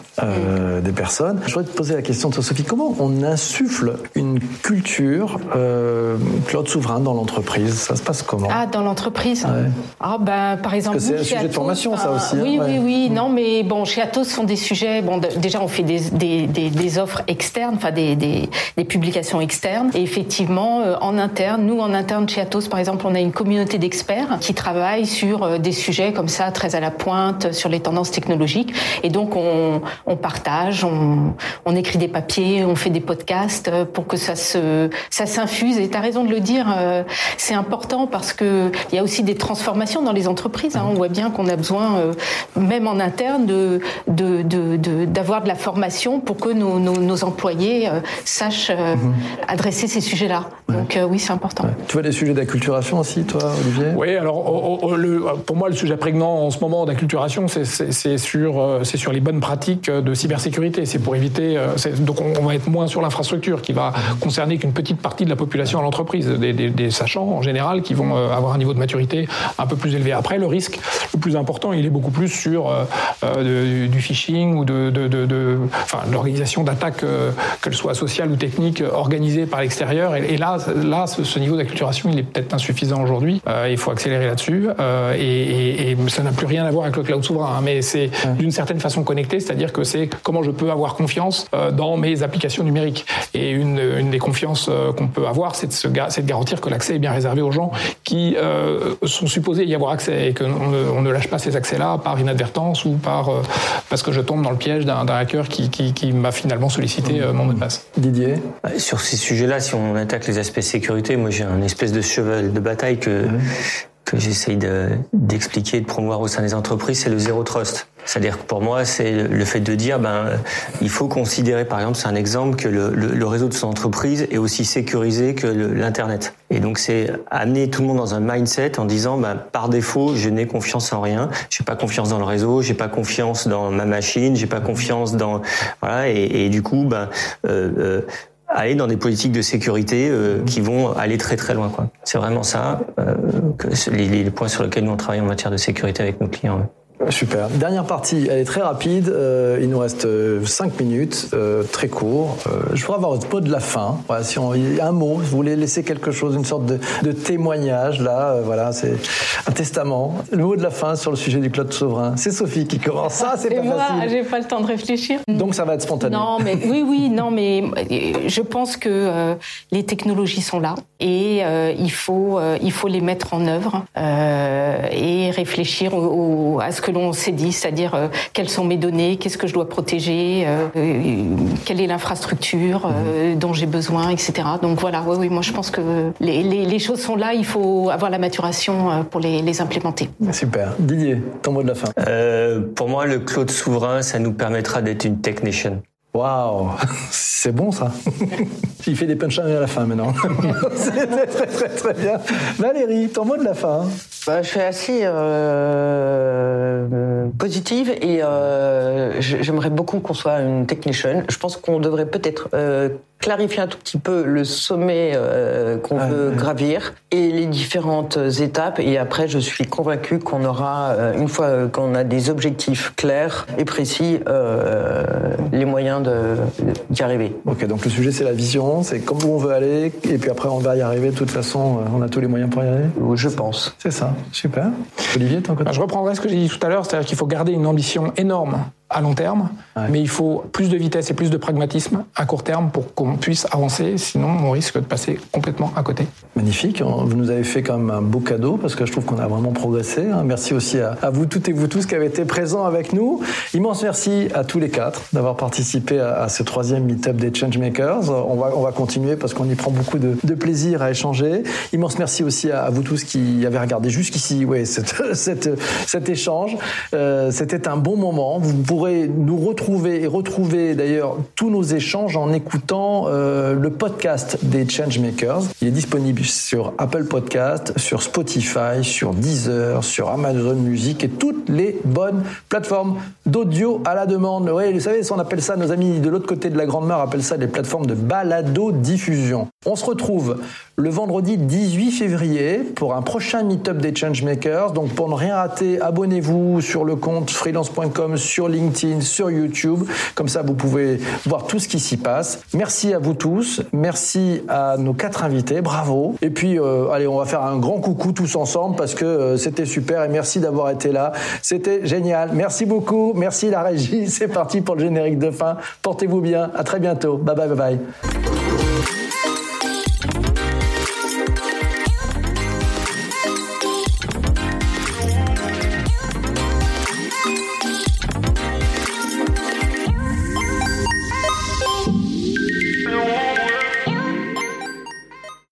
des personnes. Je voudrais te poser la question, Sophie, comment on insuffle une culture cloud souverain dans l'entreprise? Ça se passe comment? Ah, dans l'entreprise? Ah, ben, par exemple, c'est un sujet de formation, ça aussi. Hein, oui, oui, oui. Non, mais bon, chez Atos, ce sont des sujets. Bon, déjà, on fait des, des, des, des offres externes, enfin des, des, des, publications externes. Et effectivement, euh, en interne, nous en interne chez Atos, par exemple, on a une communauté d'experts qui travaillent sur euh, des sujets comme ça, très à la pointe, sur les tendances technologiques. Et donc, on, on partage, on, on, écrit des papiers, on fait des podcasts euh, pour que ça se, ça s'infuse. Et tu as raison de le dire, c'est important parce que il y a aussi des transformations dans les entreprises. Hein. On voit bien qu'on a besoin, même en interne, de, de, de, d'avoir de la formation pour que nos, nos, employés euh, sachent euh, mhm. adresser ces sujets-là. Donc euh, oui, c'est important. Tu vois des sujets d'acculturation aussi, toi, Olivier? Oui, alors pour moi, le sujet prégnant en ce moment d'acculturation, c'est sur, c'est sur les bonnes pratiques de cybersécurité. C'est pour éviter. Donc on, va être moins sur l'infrastructure qui va concerner qu'une petite partie de la population à l'entreprise, des, sachants en général qui vont avoir un niveau de maturité un peu plus élevé. Après, le risque le plus important, il est beaucoup plus sur du phishing ou de, de, de, enfin, l'organisation d'attaques, euh, qu'elles soient sociales ou techniques, organisées par l'extérieur. Et, là, là, ce, niveau d'acculturation, il est peut-être insuffisant aujourd'hui. Euh, il faut accélérer là-dessus. Euh, et, ça n'a plus rien à voir avec le cloud souverain, hein, mais c'est d'une certaine façon connecté, c'est-à-dire que c'est comment je peux avoir confiance dans mes applications numériques. Et une, des confiances qu'on peut avoir, c'est de, de, garantir que l'accès est bien réservé aux gens qui sont supposés y avoir accès et qu'on ne, on ne lâche pas ces accès-là par inadvertance ou par parce que je tombe dans le piège d'un hacker qui, qui, qui m'a finalement solliciter euh, mon mot de passe. Didier Sur ces sujets-là, si on attaque les aspects sécurité, moi j'ai un espèce de cheval de bataille que, que j'essaye d'expliquer de promouvoir au sein des entreprises, c'est le zéro trust. C'est-à-dire que pour moi, c'est le fait de dire, ben, il faut considérer, par exemple, c'est un exemple que le, le, réseau de son entreprise est aussi sécurisé que l'internet. Et donc, c'est amener tout le monde dans un mindset en disant, ben, par défaut, je n'ai confiance en rien. J'ai pas confiance dans le réseau, j'ai pas confiance dans ma machine, j'ai pas confiance dans, voilà. Et, et du coup, ben, euh, euh, aller dans des politiques de sécurité euh, qui vont aller très très loin. C'est vraiment ça, euh, que les, les, points sur lesquels nous on travaille en matière de sécurité avec nos clients. Super. Dernière partie, elle est très rapide. Euh, il nous reste 5 euh, minutes, euh, très court. je voudrais avoir votre mot de la fin. Voilà, si on, un mot, vous voulez laisser quelque chose, une sorte de, de témoignage là. voilà, c'est un testament. Le mot de la fin sur le sujet du cloud souverain. C'est Sophie qui commence. Ça, c'est pas moi, facile. J'ai pas le temps de réfléchir. Donc ça va être spontané. Non, mais oui, oui, non, mais je pense que les technologies sont là et il faut, il faut les mettre en œuvre et réfléchir au, à ce que l'on s'est dit, c'est-à-dire euh, quelles sont mes données, qu'est-ce que je dois protéger, euh, euh, quelle est l'infrastructure dont j'ai besoin, etc. Donc voilà, oui, oui, moi je pense que les, choses sont là, il faut avoir la maturation pour les, les implémenter. Super. Didier, ton mot de la fin. pour moi, le cloud souverain, ça nous permettra d'être une technician. Waouh, c'est bon ça. *laughs* Il fait des punchlines à la fin maintenant. *laughs* c'est très, très très bien. Valérie, ton mot de la fin. Bah, je suis assez euh, positive et euh, j'aimerais beaucoup qu'on soit une technician. Je pense qu'on devrait peut-être euh, clarifier un tout petit peu le sommet euh, qu'on veut gravir et les différentes étapes. Et après, je suis convaincu qu'on aura, euh, une fois qu'on a des objectifs clairs et précis, euh, les moyens d'y arriver. Ok, donc le sujet c'est la vision, c'est comme où on veut aller, et puis après on va y arriver. De toute façon, on a tous les moyens pour y arriver. Je pense. C'est ça, super. Olivier, ton côté. Bah, je reprendrai ce que j'ai dit tout à l'heure, c'est-à-dire qu'il faut garder une ambition énorme à long terme, mais il faut plus de vitesse et plus de pragmatisme à court terme pour qu'on puisse avancer, sinon on risque de passer complètement à côté. Magnifique, vous nous avez fait quand même un beau cadeau parce que je trouve qu'on a vraiment progressé. Hein. Merci aussi à, vous toutes et vous tous qui avez été présents avec nous. Immense merci à tous les quatre d'avoir participé à, ce troisième meet-up des Changemakers. On va, on va continuer parce qu'on y prend beaucoup de, plaisir à échanger. Immense merci aussi à, vous tous qui avez regardé jusqu'ici ouais, *laughs* cet échange. Euh, c'était un bon moment. Vous pourrez nous retrouver et retrouver d'ailleurs tous nos échanges en écoutant euh, le podcast des Changemakers. Il est disponible sur Apple Podcast, sur Spotify, sur Deezer, sur Amazon Music et toutes les bonnes plateformes d'audio à la demande. Vous savez, on appelle ça, nos amis de l'autre côté de la Grande Mare appellent ça des plateformes de balado-diffusion. On se retrouve le vendredi 18 février pour un prochain meet-up des Changemakers. Donc pour ne rien rater, abonnez-vous sur le compte freelance.com, sur LinkedIn, sur YouTube. Comme ça, vous pouvez voir tout ce qui s'y passe. Merci à vous tous. Merci à nos quatre invités. Bravo. Et puis, euh, allez, on va faire un grand coucou tous ensemble parce que euh, c'était super et merci d'avoir été là. C'était génial. Merci beaucoup. Merci la régie. *laughs* C'est parti pour le générique de fin. Portez-vous bien. À très bientôt. Bye bye bye bye.